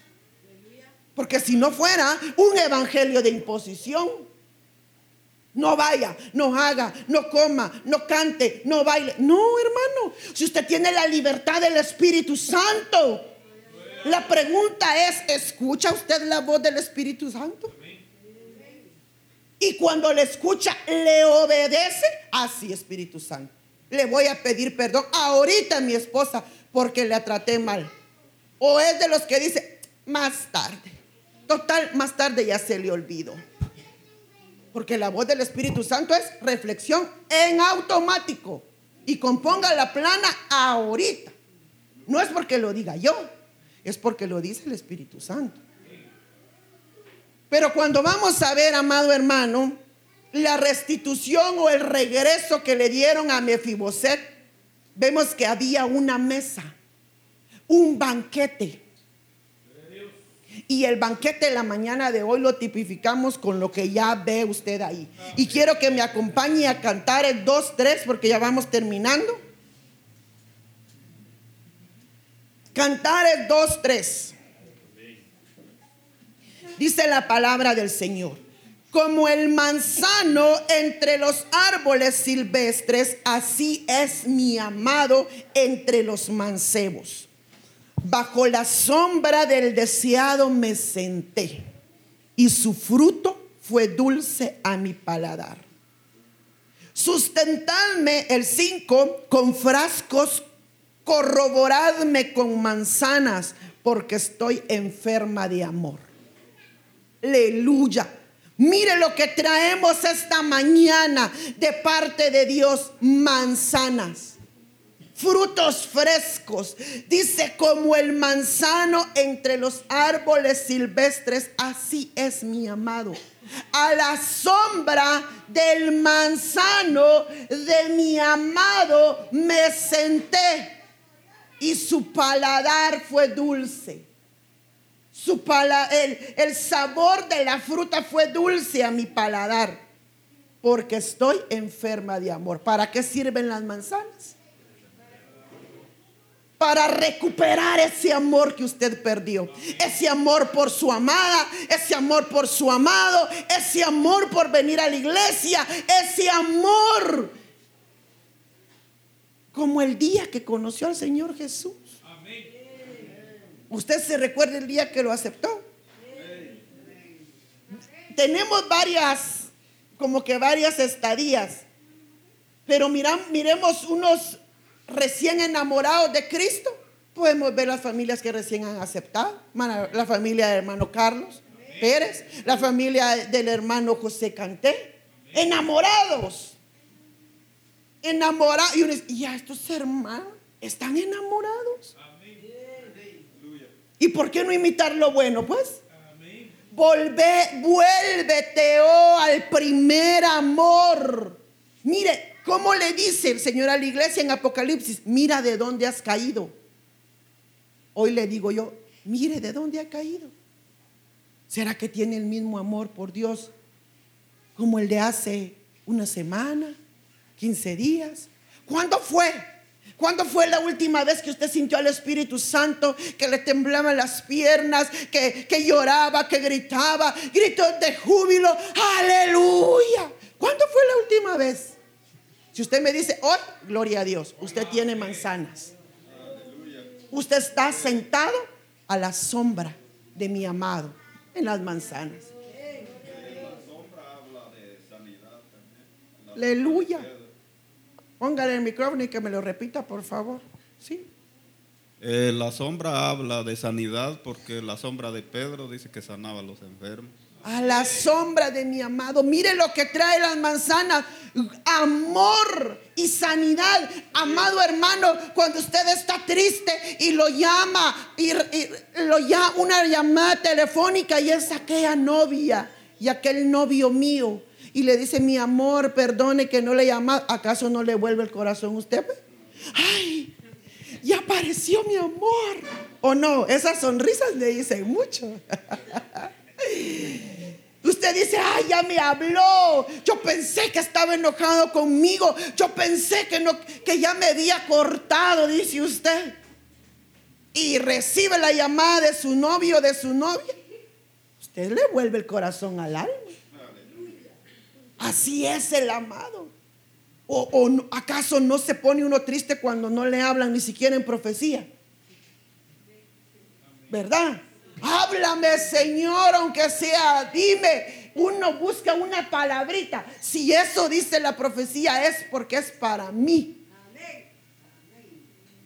Porque si no fuera un evangelio de imposición, no vaya, no haga, no coma, no cante, no baile. No, hermano, si usted tiene la libertad del Espíritu Santo, la pregunta es, ¿escucha usted la voz del Espíritu Santo? Y cuando le escucha, le obedece. Así, Espíritu Santo. Le voy a pedir perdón ahorita a mi esposa porque la traté mal. O es de los que dice, más tarde. Total, más tarde ya se le olvidó. Porque la voz del Espíritu Santo es reflexión en automático. Y componga la plana ahorita. No es porque lo diga yo, es porque lo dice el Espíritu Santo. Pero cuando vamos a ver, amado hermano, la restitución o el regreso que le dieron a Mefiboset, vemos que había una mesa, un banquete. Y el banquete de la mañana de hoy lo tipificamos con lo que ya ve usted ahí. Y quiero que me acompañe a cantar el 2-3 porque ya vamos terminando. Cantar el 2-3. Dice la palabra del Señor. Como el manzano entre los árboles silvestres, así es mi amado entre los mancebos. Bajo la sombra del deseado me senté y su fruto fue dulce a mi paladar. Sustentadme el 5 con frascos, corroboradme con manzanas, porque estoy enferma de amor. Aleluya. Mire lo que traemos esta mañana de parte de Dios, manzanas frutos frescos. Dice, como el manzano entre los árboles silvestres, así es mi amado. A la sombra del manzano de mi amado me senté y su paladar fue dulce. Su el, el sabor de la fruta fue dulce a mi paladar, porque estoy enferma de amor. ¿Para qué sirven las manzanas? Para recuperar ese amor que usted perdió. Ese amor por su amada, ese amor por su amado, ese amor por venir a la iglesia, ese amor como el día que conoció al Señor Jesús. ¿Usted se recuerda el día que lo aceptó? Tenemos varias, como que varias estadías, pero miremos unos recién enamorados de Cristo, podemos ver las familias que recién han aceptado. La familia del hermano Carlos Pérez, la familia del hermano José Canté, enamorados. Enamorados. Y, uno dice, estos hermanos están enamorados. ¿Y por qué no imitar lo bueno? Pues Volve, vuélvete al primer amor. Mire, ¿Cómo le dice el Señor a la iglesia en Apocalipsis? Mira de dónde has caído. Hoy le digo yo, mire de dónde ha caído. ¿Será que tiene el mismo amor por Dios como el de hace una semana, 15 días? ¿Cuándo fue? ¿Cuándo fue la última vez que usted sintió al Espíritu Santo que le temblaban las piernas, que, que lloraba, que gritaba, gritos de júbilo? Aleluya. ¿Cuándo fue la última vez? Si usted me dice, hoy, gloria a Dios, usted tiene manzanas. Usted está sentado a la sombra de mi amado en las manzanas. Aleluya. Póngale el micrófono y que me lo repita, por favor. Sí. Eh, la sombra habla de sanidad porque la sombra de Pedro dice que sanaba a los enfermos. A la sombra de mi amado. Mire lo que trae las manzanas. Amor y sanidad. Amado hermano, cuando usted está triste y lo llama, y, lo llama una llamada telefónica y es aquella novia y aquel novio mío. Y le dice, mi amor, perdone que no le llama. ¿Acaso no le vuelve el corazón a usted? Ay, ya apareció mi amor. ¿O no? Esas sonrisas le dicen mucho. *laughs* Usted dice, ay, ya me habló. Yo pensé que estaba enojado conmigo. Yo pensé que, no, que ya me había cortado, dice usted. Y recibe la llamada de su novio o de su novia. Usted le vuelve el corazón al alma. Así es el amado. ¿O, acaso no se pone uno triste cuando no le hablan ni siquiera en profecía? ¿Verdad? Háblame, Señor, aunque sea, dime. Uno busca una palabrita. Si eso dice la profecía es porque es para mí.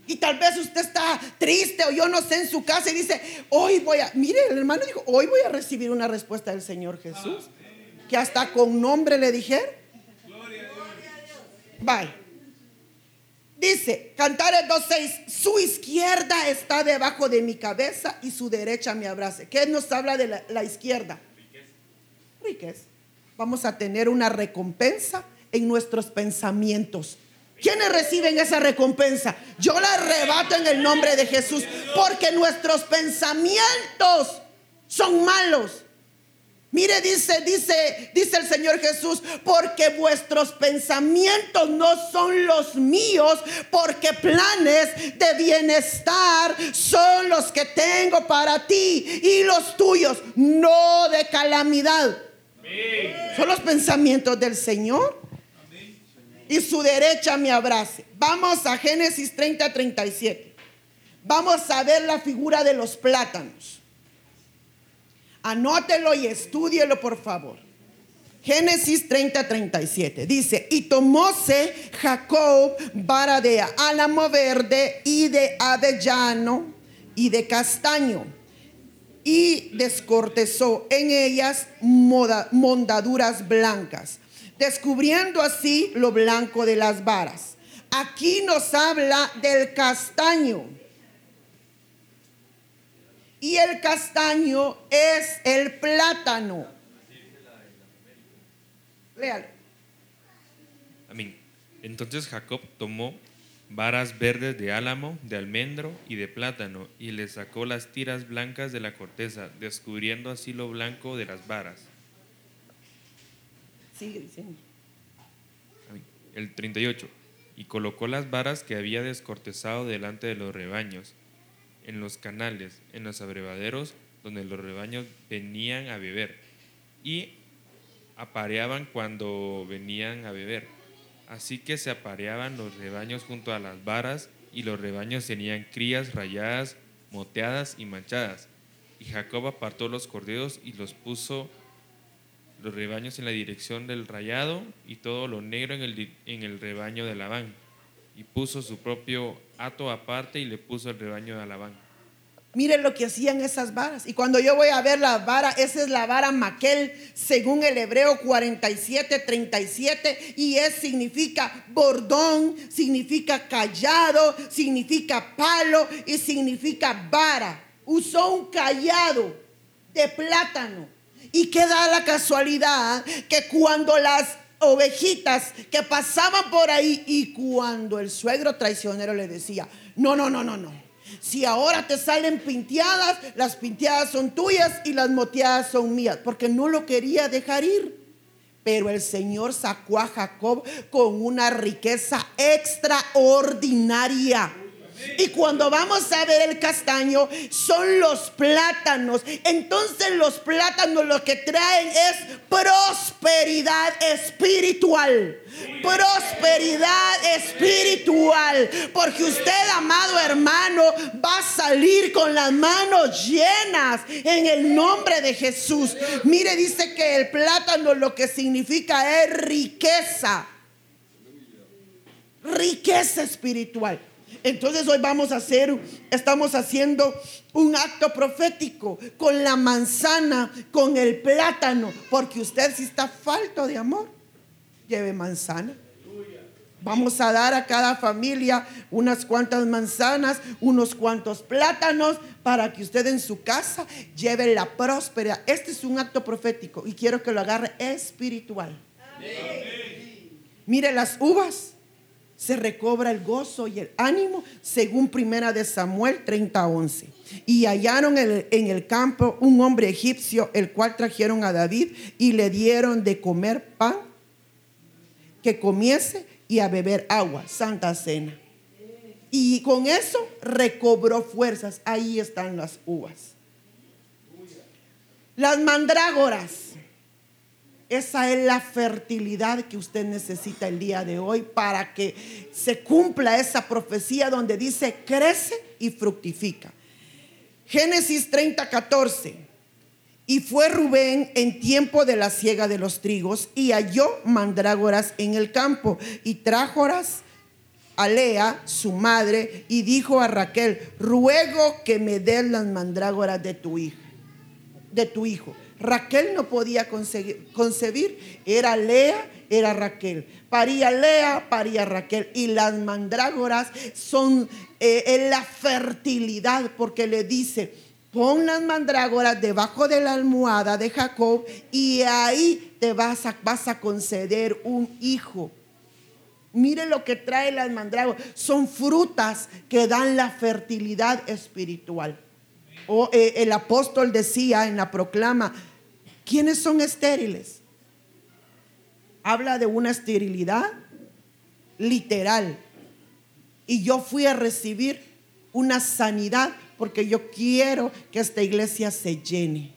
Y tal vez usted está triste o yo no sé en su casa y dice, hoy voy a, mire, el hermano dijo, hoy voy a recibir una respuesta del Señor Jesús. Que hasta con nombre le dijeron. Bye. Dice, Cantares 2.6, su izquierda está debajo de mi cabeza y su derecha me abrace. ¿Qué nos habla de la, izquierda? Riqueza. Vamos a tener una recompensa en nuestros pensamientos. ¿Quiénes reciben esa recompensa? Yo la arrebato en el nombre de Jesús, porque nuestros pensamientos son malos. Mire, dice, dice, dice el Señor Jesús, porque vuestros pensamientos no son los míos, porque planes de bienestar son los que tengo para ti y los tuyos, no de calamidad. Son los pensamientos del Señor. Y su derecha me abrace. Vamos a Génesis 30, 37. Vamos a ver la figura de los plátanos. Anótelo y estúdielo, por favor. Génesis 30, 37. Dice, y tomóse Jacob vara de álamo verde y de avellano y de castaño y descortezó en ellas mondaduras blancas, descubriendo así lo blanco de las varas. Aquí nos habla del castaño. Y el castaño es el plátano. Léalo. Amén. Entonces Jacob tomó varas verdes de álamo, de almendro y de plátano, y le sacó las tiras blancas de la corteza, descubriendo así lo blanco de las varas. Sigue diciendo. El 38. Y colocó las varas que había descortezado delante de los rebaños en los canales, en los abrevaderos donde los rebaños venían a beber y apareaban cuando venían a beber. Así que se apareaban los rebaños junto a las varas y los rebaños tenían crías rayadas, moteadas y manchadas. Y Jacob apartó los corderos y los puso los rebaños en la dirección del rayado y todo lo negro en el, en el rebaño de Labán y puso su propio hato aparte y le puso el rebaño de Labán. Miren lo que hacían esas varas. Y cuando yo voy a ver la vara, esa es la vara maquel, según el hebreo 47, 37. Y es significa bordón, significa callado, significa palo y significa vara. Usó un callado de plátano. Y queda la casualidad que cuando las ovejitas que pasaban por ahí y cuando el suegro traicionero le decía, no, no, no, no, no. Si ahora te salen pinteadas, las pinteadas son tuyas y las moteadas son mías, porque no lo quería dejar ir. Pero el Señor sacó a Jacob con una riqueza extraordinaria. Y cuando vamos a ver el castaño, son los plátanos. Entonces los plátanos lo que traen es prosperidad espiritual. Prosperidad espiritual. Porque usted, amado hermano, va a salir con las manos llenas en el nombre de Jesús. Mire, dice que el plátano lo que significa es riqueza. Riqueza espiritual. Entonces hoy vamos a hacer, estamos haciendo un acto profético con la manzana, con el plátano, porque usted si está falto de amor, lleve manzana. Vamos a dar a cada familia unas cuantas manzanas, unos cuantos plátanos, para que usted en su casa lleve la próspera. Este es un acto profético y quiero que lo agarre espiritual. Mire las uvas se recobra el gozo y el ánimo, según primera de Samuel 30:11. Y hallaron en el campo un hombre egipcio, el cual trajeron a David y le dieron de comer pan que comiese y a beber agua, santa cena. Y con eso recobró fuerzas. Ahí están las uvas. Las mandrágoras esa es la fertilidad que usted necesita el día de hoy para que se cumpla esa profecía donde dice crece y fructifica. Génesis 30, 14. Y fue Rubén en tiempo de la siega de los trigos y halló mandrágoras en el campo y trájoras a Lea, su madre, y dijo a Raquel, ruego que me den las mandrágoras de tu de tu hijo. Raquel no podía concebir, era Lea, era Raquel. Paría Lea, paría Raquel. Y las mandrágoras son eh, la fertilidad, porque le dice, pon las mandrágoras debajo de la almohada de Jacob y ahí te vas a, vas a conceder un hijo. Mire lo que trae las mandrágoras. Son frutas que dan la fertilidad espiritual. O eh, el apóstol decía en la proclama, ¿quiénes son estériles? Habla de una esterilidad literal. Y yo fui a recibir una sanidad porque yo quiero que esta iglesia se llene.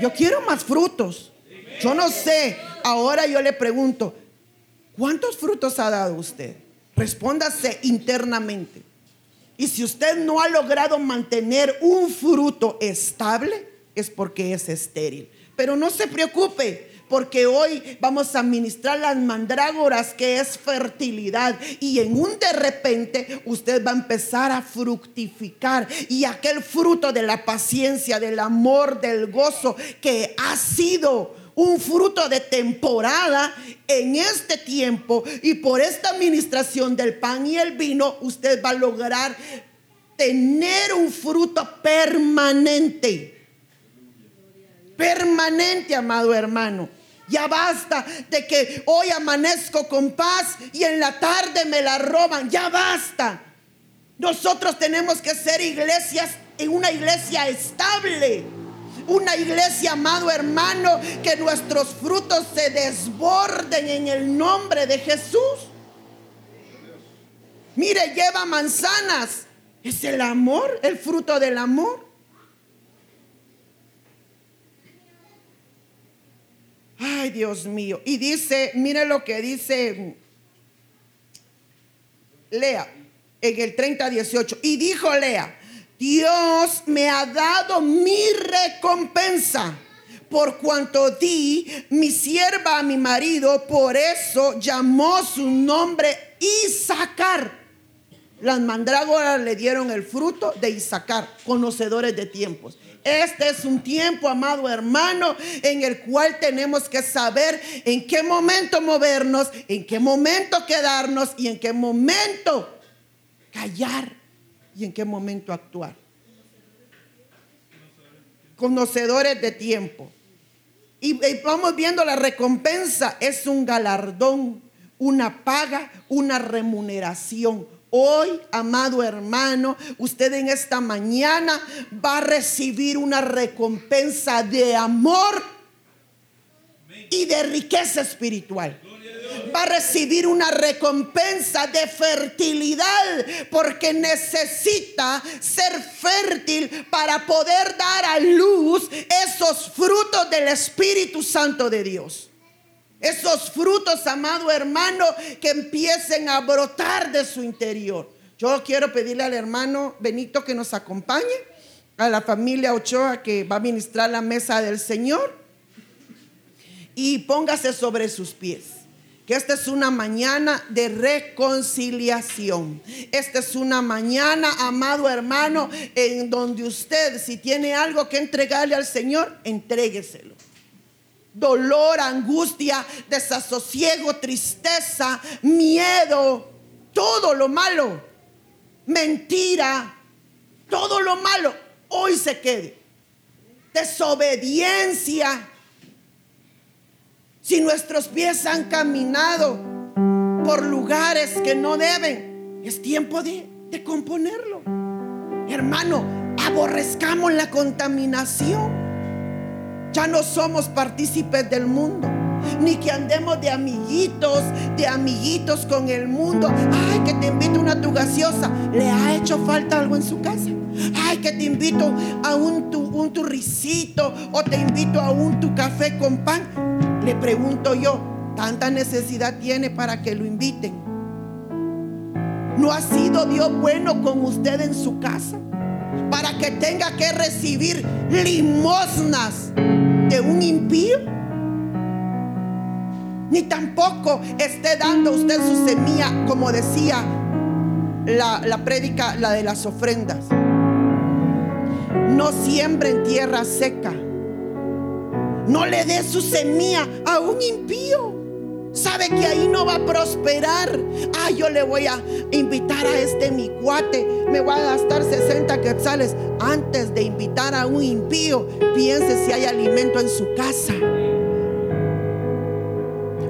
Yo quiero más frutos. Yo no sé, ahora yo le pregunto, ¿cuántos frutos ha dado usted? Respóndase internamente. Y si usted no ha logrado mantener un fruto estable, es porque es estéril. Pero no se preocupe, porque hoy vamos a ministrar las mandrágoras que es fertilidad y en un de repente usted va a empezar a fructificar y aquel fruto de la paciencia, del amor, del gozo que ha sido un fruto de temporada en este tiempo y por esta administración del pan y el vino usted va a lograr tener un fruto permanente. Permanente, amado hermano. Ya basta de que hoy amanezco con paz y en la tarde me la roban. Ya basta. Nosotros tenemos que ser iglesias en una iglesia estable. Una iglesia, amado hermano, que nuestros frutos se desborden en el nombre de Jesús. Mire, lleva manzanas. Es el amor, el fruto del amor. Ay, Dios mío. Y dice, mire lo que dice Lea en el 30, 18. Y dijo Lea, Dios me ha dado mi recompensa por cuanto di mi sierva a mi marido, por eso llamó su nombre Isaacar. Las mandrágoras le dieron el fruto de Isaacar, conocedores de tiempos. Este es un tiempo, amado hermano, en el cual tenemos que saber en qué momento movernos, en qué momento quedarnos y en qué momento callar y en qué momento actuar. Conocedores de tiempo. Y, vamos viendo la recompensa, es un galardón, una paga, una remuneración Hoy, amado hermano, usted en esta mañana va a recibir una recompensa de amor y de riqueza espiritual. Va a recibir una recompensa de fertilidad porque necesita ser fértil para poder dar a luz esos frutos del Espíritu Santo de Dios. Esos frutos, amado hermano, que empiecen a brotar de su interior. Yo quiero pedirle al hermano Benito que nos acompañe, a la familia Ochoa que va a ministrar la mesa del Señor y póngase sobre sus pies. Que esta es una mañana de reconciliación. Esta es una mañana, amado hermano, en donde usted, si tiene algo que entregarle al Señor, entrégueselo. Dolor, angustia, desasosiego, tristeza, miedo, todo lo malo, mentira, todo lo malo, hoy se quede. Desobediencia si nuestros pies han caminado por lugares que no deben, es tiempo de, componerlo. Hermano, aborrezcamos la contaminación. Ya no somos partícipes del mundo. Ni que andemos de amiguitos, de amiguitos con el mundo. Ay, que te invito una tu gaseosa. ¿Le ha hecho falta algo en su casa? Ay, que te invito a un, tu, un turricito o te invito a un tu café con pan. Le pregunto yo, ¿tanta necesidad tiene para que lo inviten? ¿No ha sido Dios bueno con usted en su casa? Para que tenga que recibir limosnas de un impío. Ni tampoco esté dando usted su semilla, como decía la, la prédica, la de las ofrendas. No siembre en tierra seca no le dé su semilla a un impío. Sabe que ahí no va a prosperar. Ah, yo le voy a invitar a este mi cuate. Me voy a gastar 60 quetzales. Antes de invitar a un impío, piense si hay alimento en su casa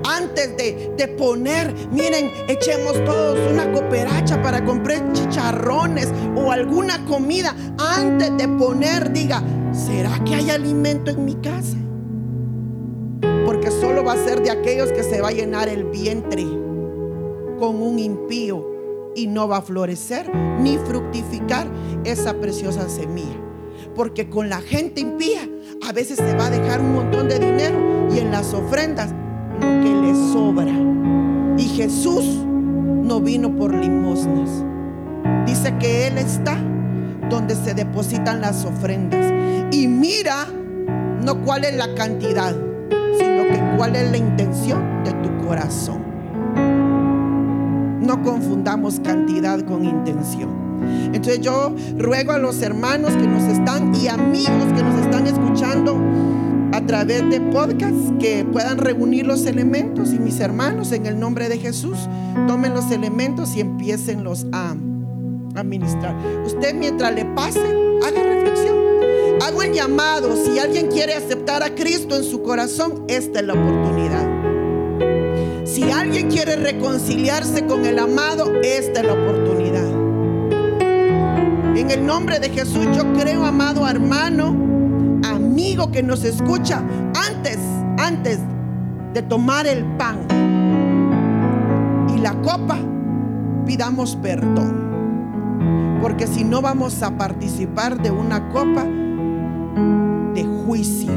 antes de, de, poner, miren, echemos todos una cooperacha para comprar chicharrones o alguna comida. Antes de poner, diga, ¿será que hay alimento en mi casa? Porque solo va a ser de aquellos que se va a llenar el vientre con un impío y no va a florecer ni fructificar esa preciosa semilla. Porque con la gente impía a veces se va a dejar un montón de dinero y en las ofrendas lo que le sobra. Y Jesús no vino por limosnas. Dice que Él está donde se depositan las ofrendas. Y mira no cuál es la cantidad cuál es la intención de tu corazón. No confundamos cantidad con intención. Entonces yo ruego a los hermanos que nos están y amigos que nos están escuchando a través de podcast que puedan reunir los elementos y mis hermanos en el nombre de Jesús tomen los elementos y empiecenlos a administrar. Usted mientras le pase, haga reflexión. Hago el llamado, si alguien quiere aceptar a Cristo en su corazón, esta es la oportunidad. Si alguien quiere reconciliarse con el amado, esta es la oportunidad. En el nombre de Jesús yo creo, amado hermano, amigo que nos escucha, antes, antes de tomar el pan y la copa, pidamos perdón. Porque si no vamos a participar de una copa, de juicio.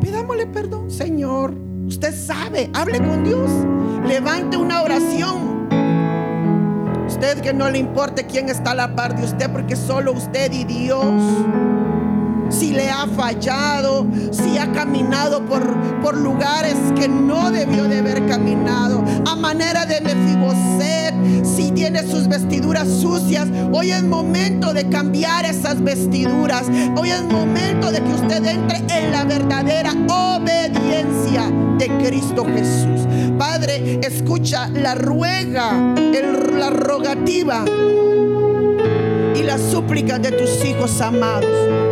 Pidámosle perdón, Señor. Usted sabe, hable con Dios. Levante una oración. Usted que no le importe quién está a la par de usted, porque solo usted y Dios si le ha fallado, si ha caminado por, por lugares que no debió de haber caminado, a manera de Mefiboset, si tiene sus vestiduras sucias, hoy es momento de cambiar esas vestiduras, hoy es momento de que usted entre en la verdadera obediencia de Cristo Jesús. Padre, escucha la ruega, la rogativa y la súplica de tus hijos amados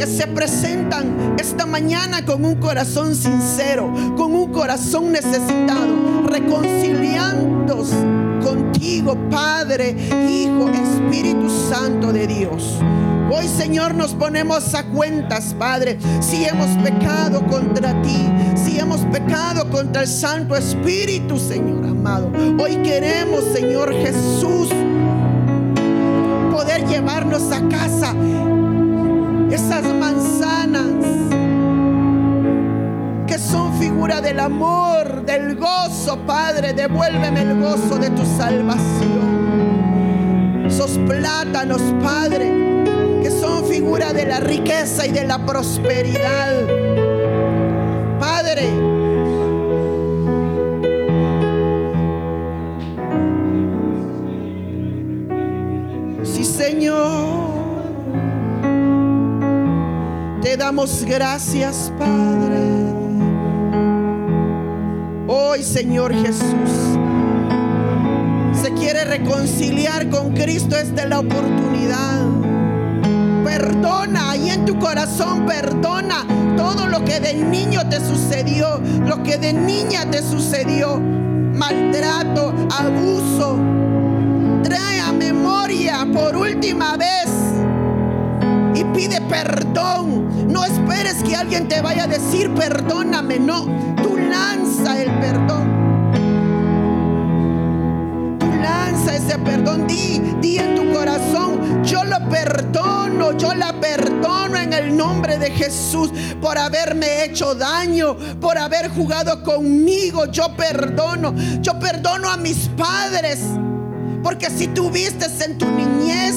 que se presentan esta mañana con un corazón sincero, con un corazón necesitado, reconciliándose contigo, Padre, Hijo, Espíritu Santo de Dios. Hoy, Señor, nos ponemos a cuentas, Padre, si hemos pecado contra ti, si hemos pecado contra el Santo Espíritu, Señor amado. Hoy queremos, Señor Jesús, poder llevarnos a casa esas manzanas que son figura del amor, del gozo, Padre, devuélveme el gozo de tu salvación. Esos plátanos, Padre, que son figura de la riqueza y de la prosperidad. Padre, sí, Señor, Te damos gracias, Padre. Hoy, Señor Jesús, se quiere reconciliar con Cristo, esta es la oportunidad. Perdona, y en tu corazón perdona todo lo que de niño te sucedió, lo que de niña te sucedió, maltrato, abuso. Trae a memoria por última vez y pide perdón. No esperes que alguien te vaya a decir perdóname, no. Tú lanza el perdón. Tú lanza ese perdón. Di, di en tu corazón, yo lo perdono, yo la perdono en el nombre de Jesús por haberme hecho daño, por haber jugado conmigo. Yo perdono, yo perdono a mis padres. Porque si tuviste en tu niñez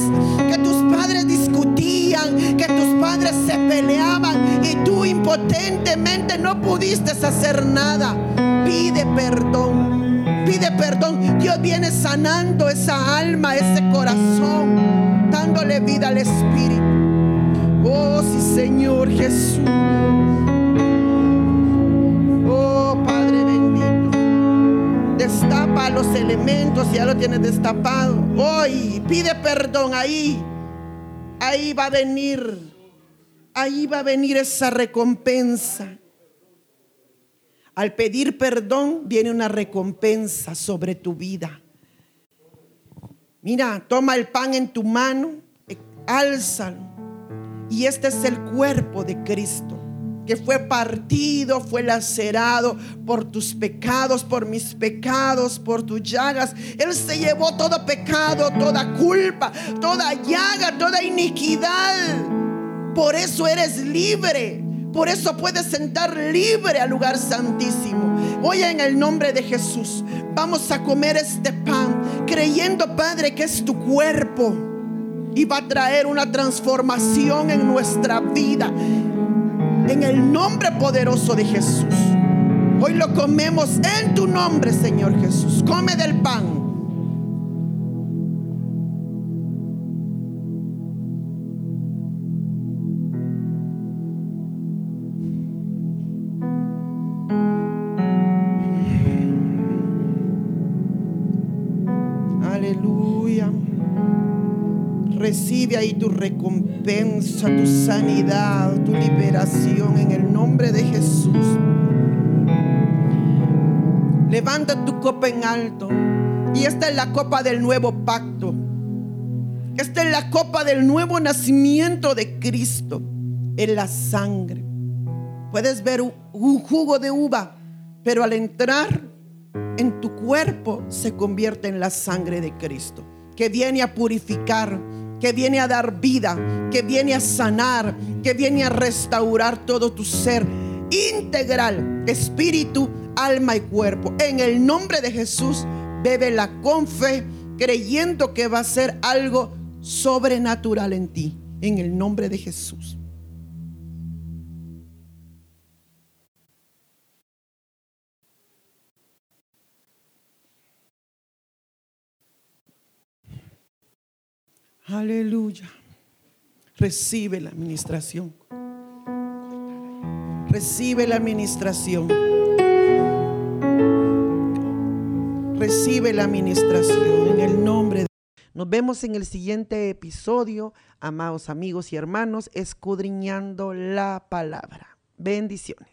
que tus padres discutían, que tus padres se peleaban y tú impotentemente no pudiste hacer nada, pide perdón. Pide perdón. Dios viene sanando esa alma, ese corazón, dándole vida al Espíritu. Oh, sí, Señor Jesús. Destapa los elementos, ya lo tienes destapado. Hoy pide perdón ahí. Ahí va a venir. Ahí va a venir esa recompensa. Al pedir perdón viene una recompensa sobre tu vida. Mira, toma el pan en tu mano, álzalo. Y este es el cuerpo de Cristo, que fue partido, fue lacerado por tus pecados, por mis pecados, por tus llagas. Él se llevó todo pecado, toda culpa, toda llaga, toda iniquidad. Por eso eres libre. Por eso puedes sentar libre al lugar santísimo. Hoy en el nombre de Jesús vamos a comer este pan creyendo, Padre, que es tu cuerpo y va a traer una transformación en nuestra vida. En el nombre poderoso de Jesús. Hoy lo comemos en tu nombre, Señor Jesús. Come del pan. Aleluya. Recibe ahí tu tu sanidad, tu liberación en el nombre de Jesús. Levanta tu copa en alto. Y esta es la copa del nuevo pacto. Esta es la copa del nuevo nacimiento de Cristo. En la sangre. Puedes ver un jugo de uva, pero al entrar en tu cuerpo se convierte en la sangre de Cristo, que viene a purificar, que viene a dar vida, que viene a sanar, que viene a restaurar todo tu ser integral, espíritu, alma y cuerpo. En el nombre de Jesús, bébela con fe, creyendo que va a ser algo sobrenatural en ti. En el nombre de Jesús. Aleluya. Recibe la administración. Recibe la administración. Recibe la administración en el nombre de Nos vemos en el siguiente episodio, amados amigos y hermanos, escudriñando la palabra. Bendiciones.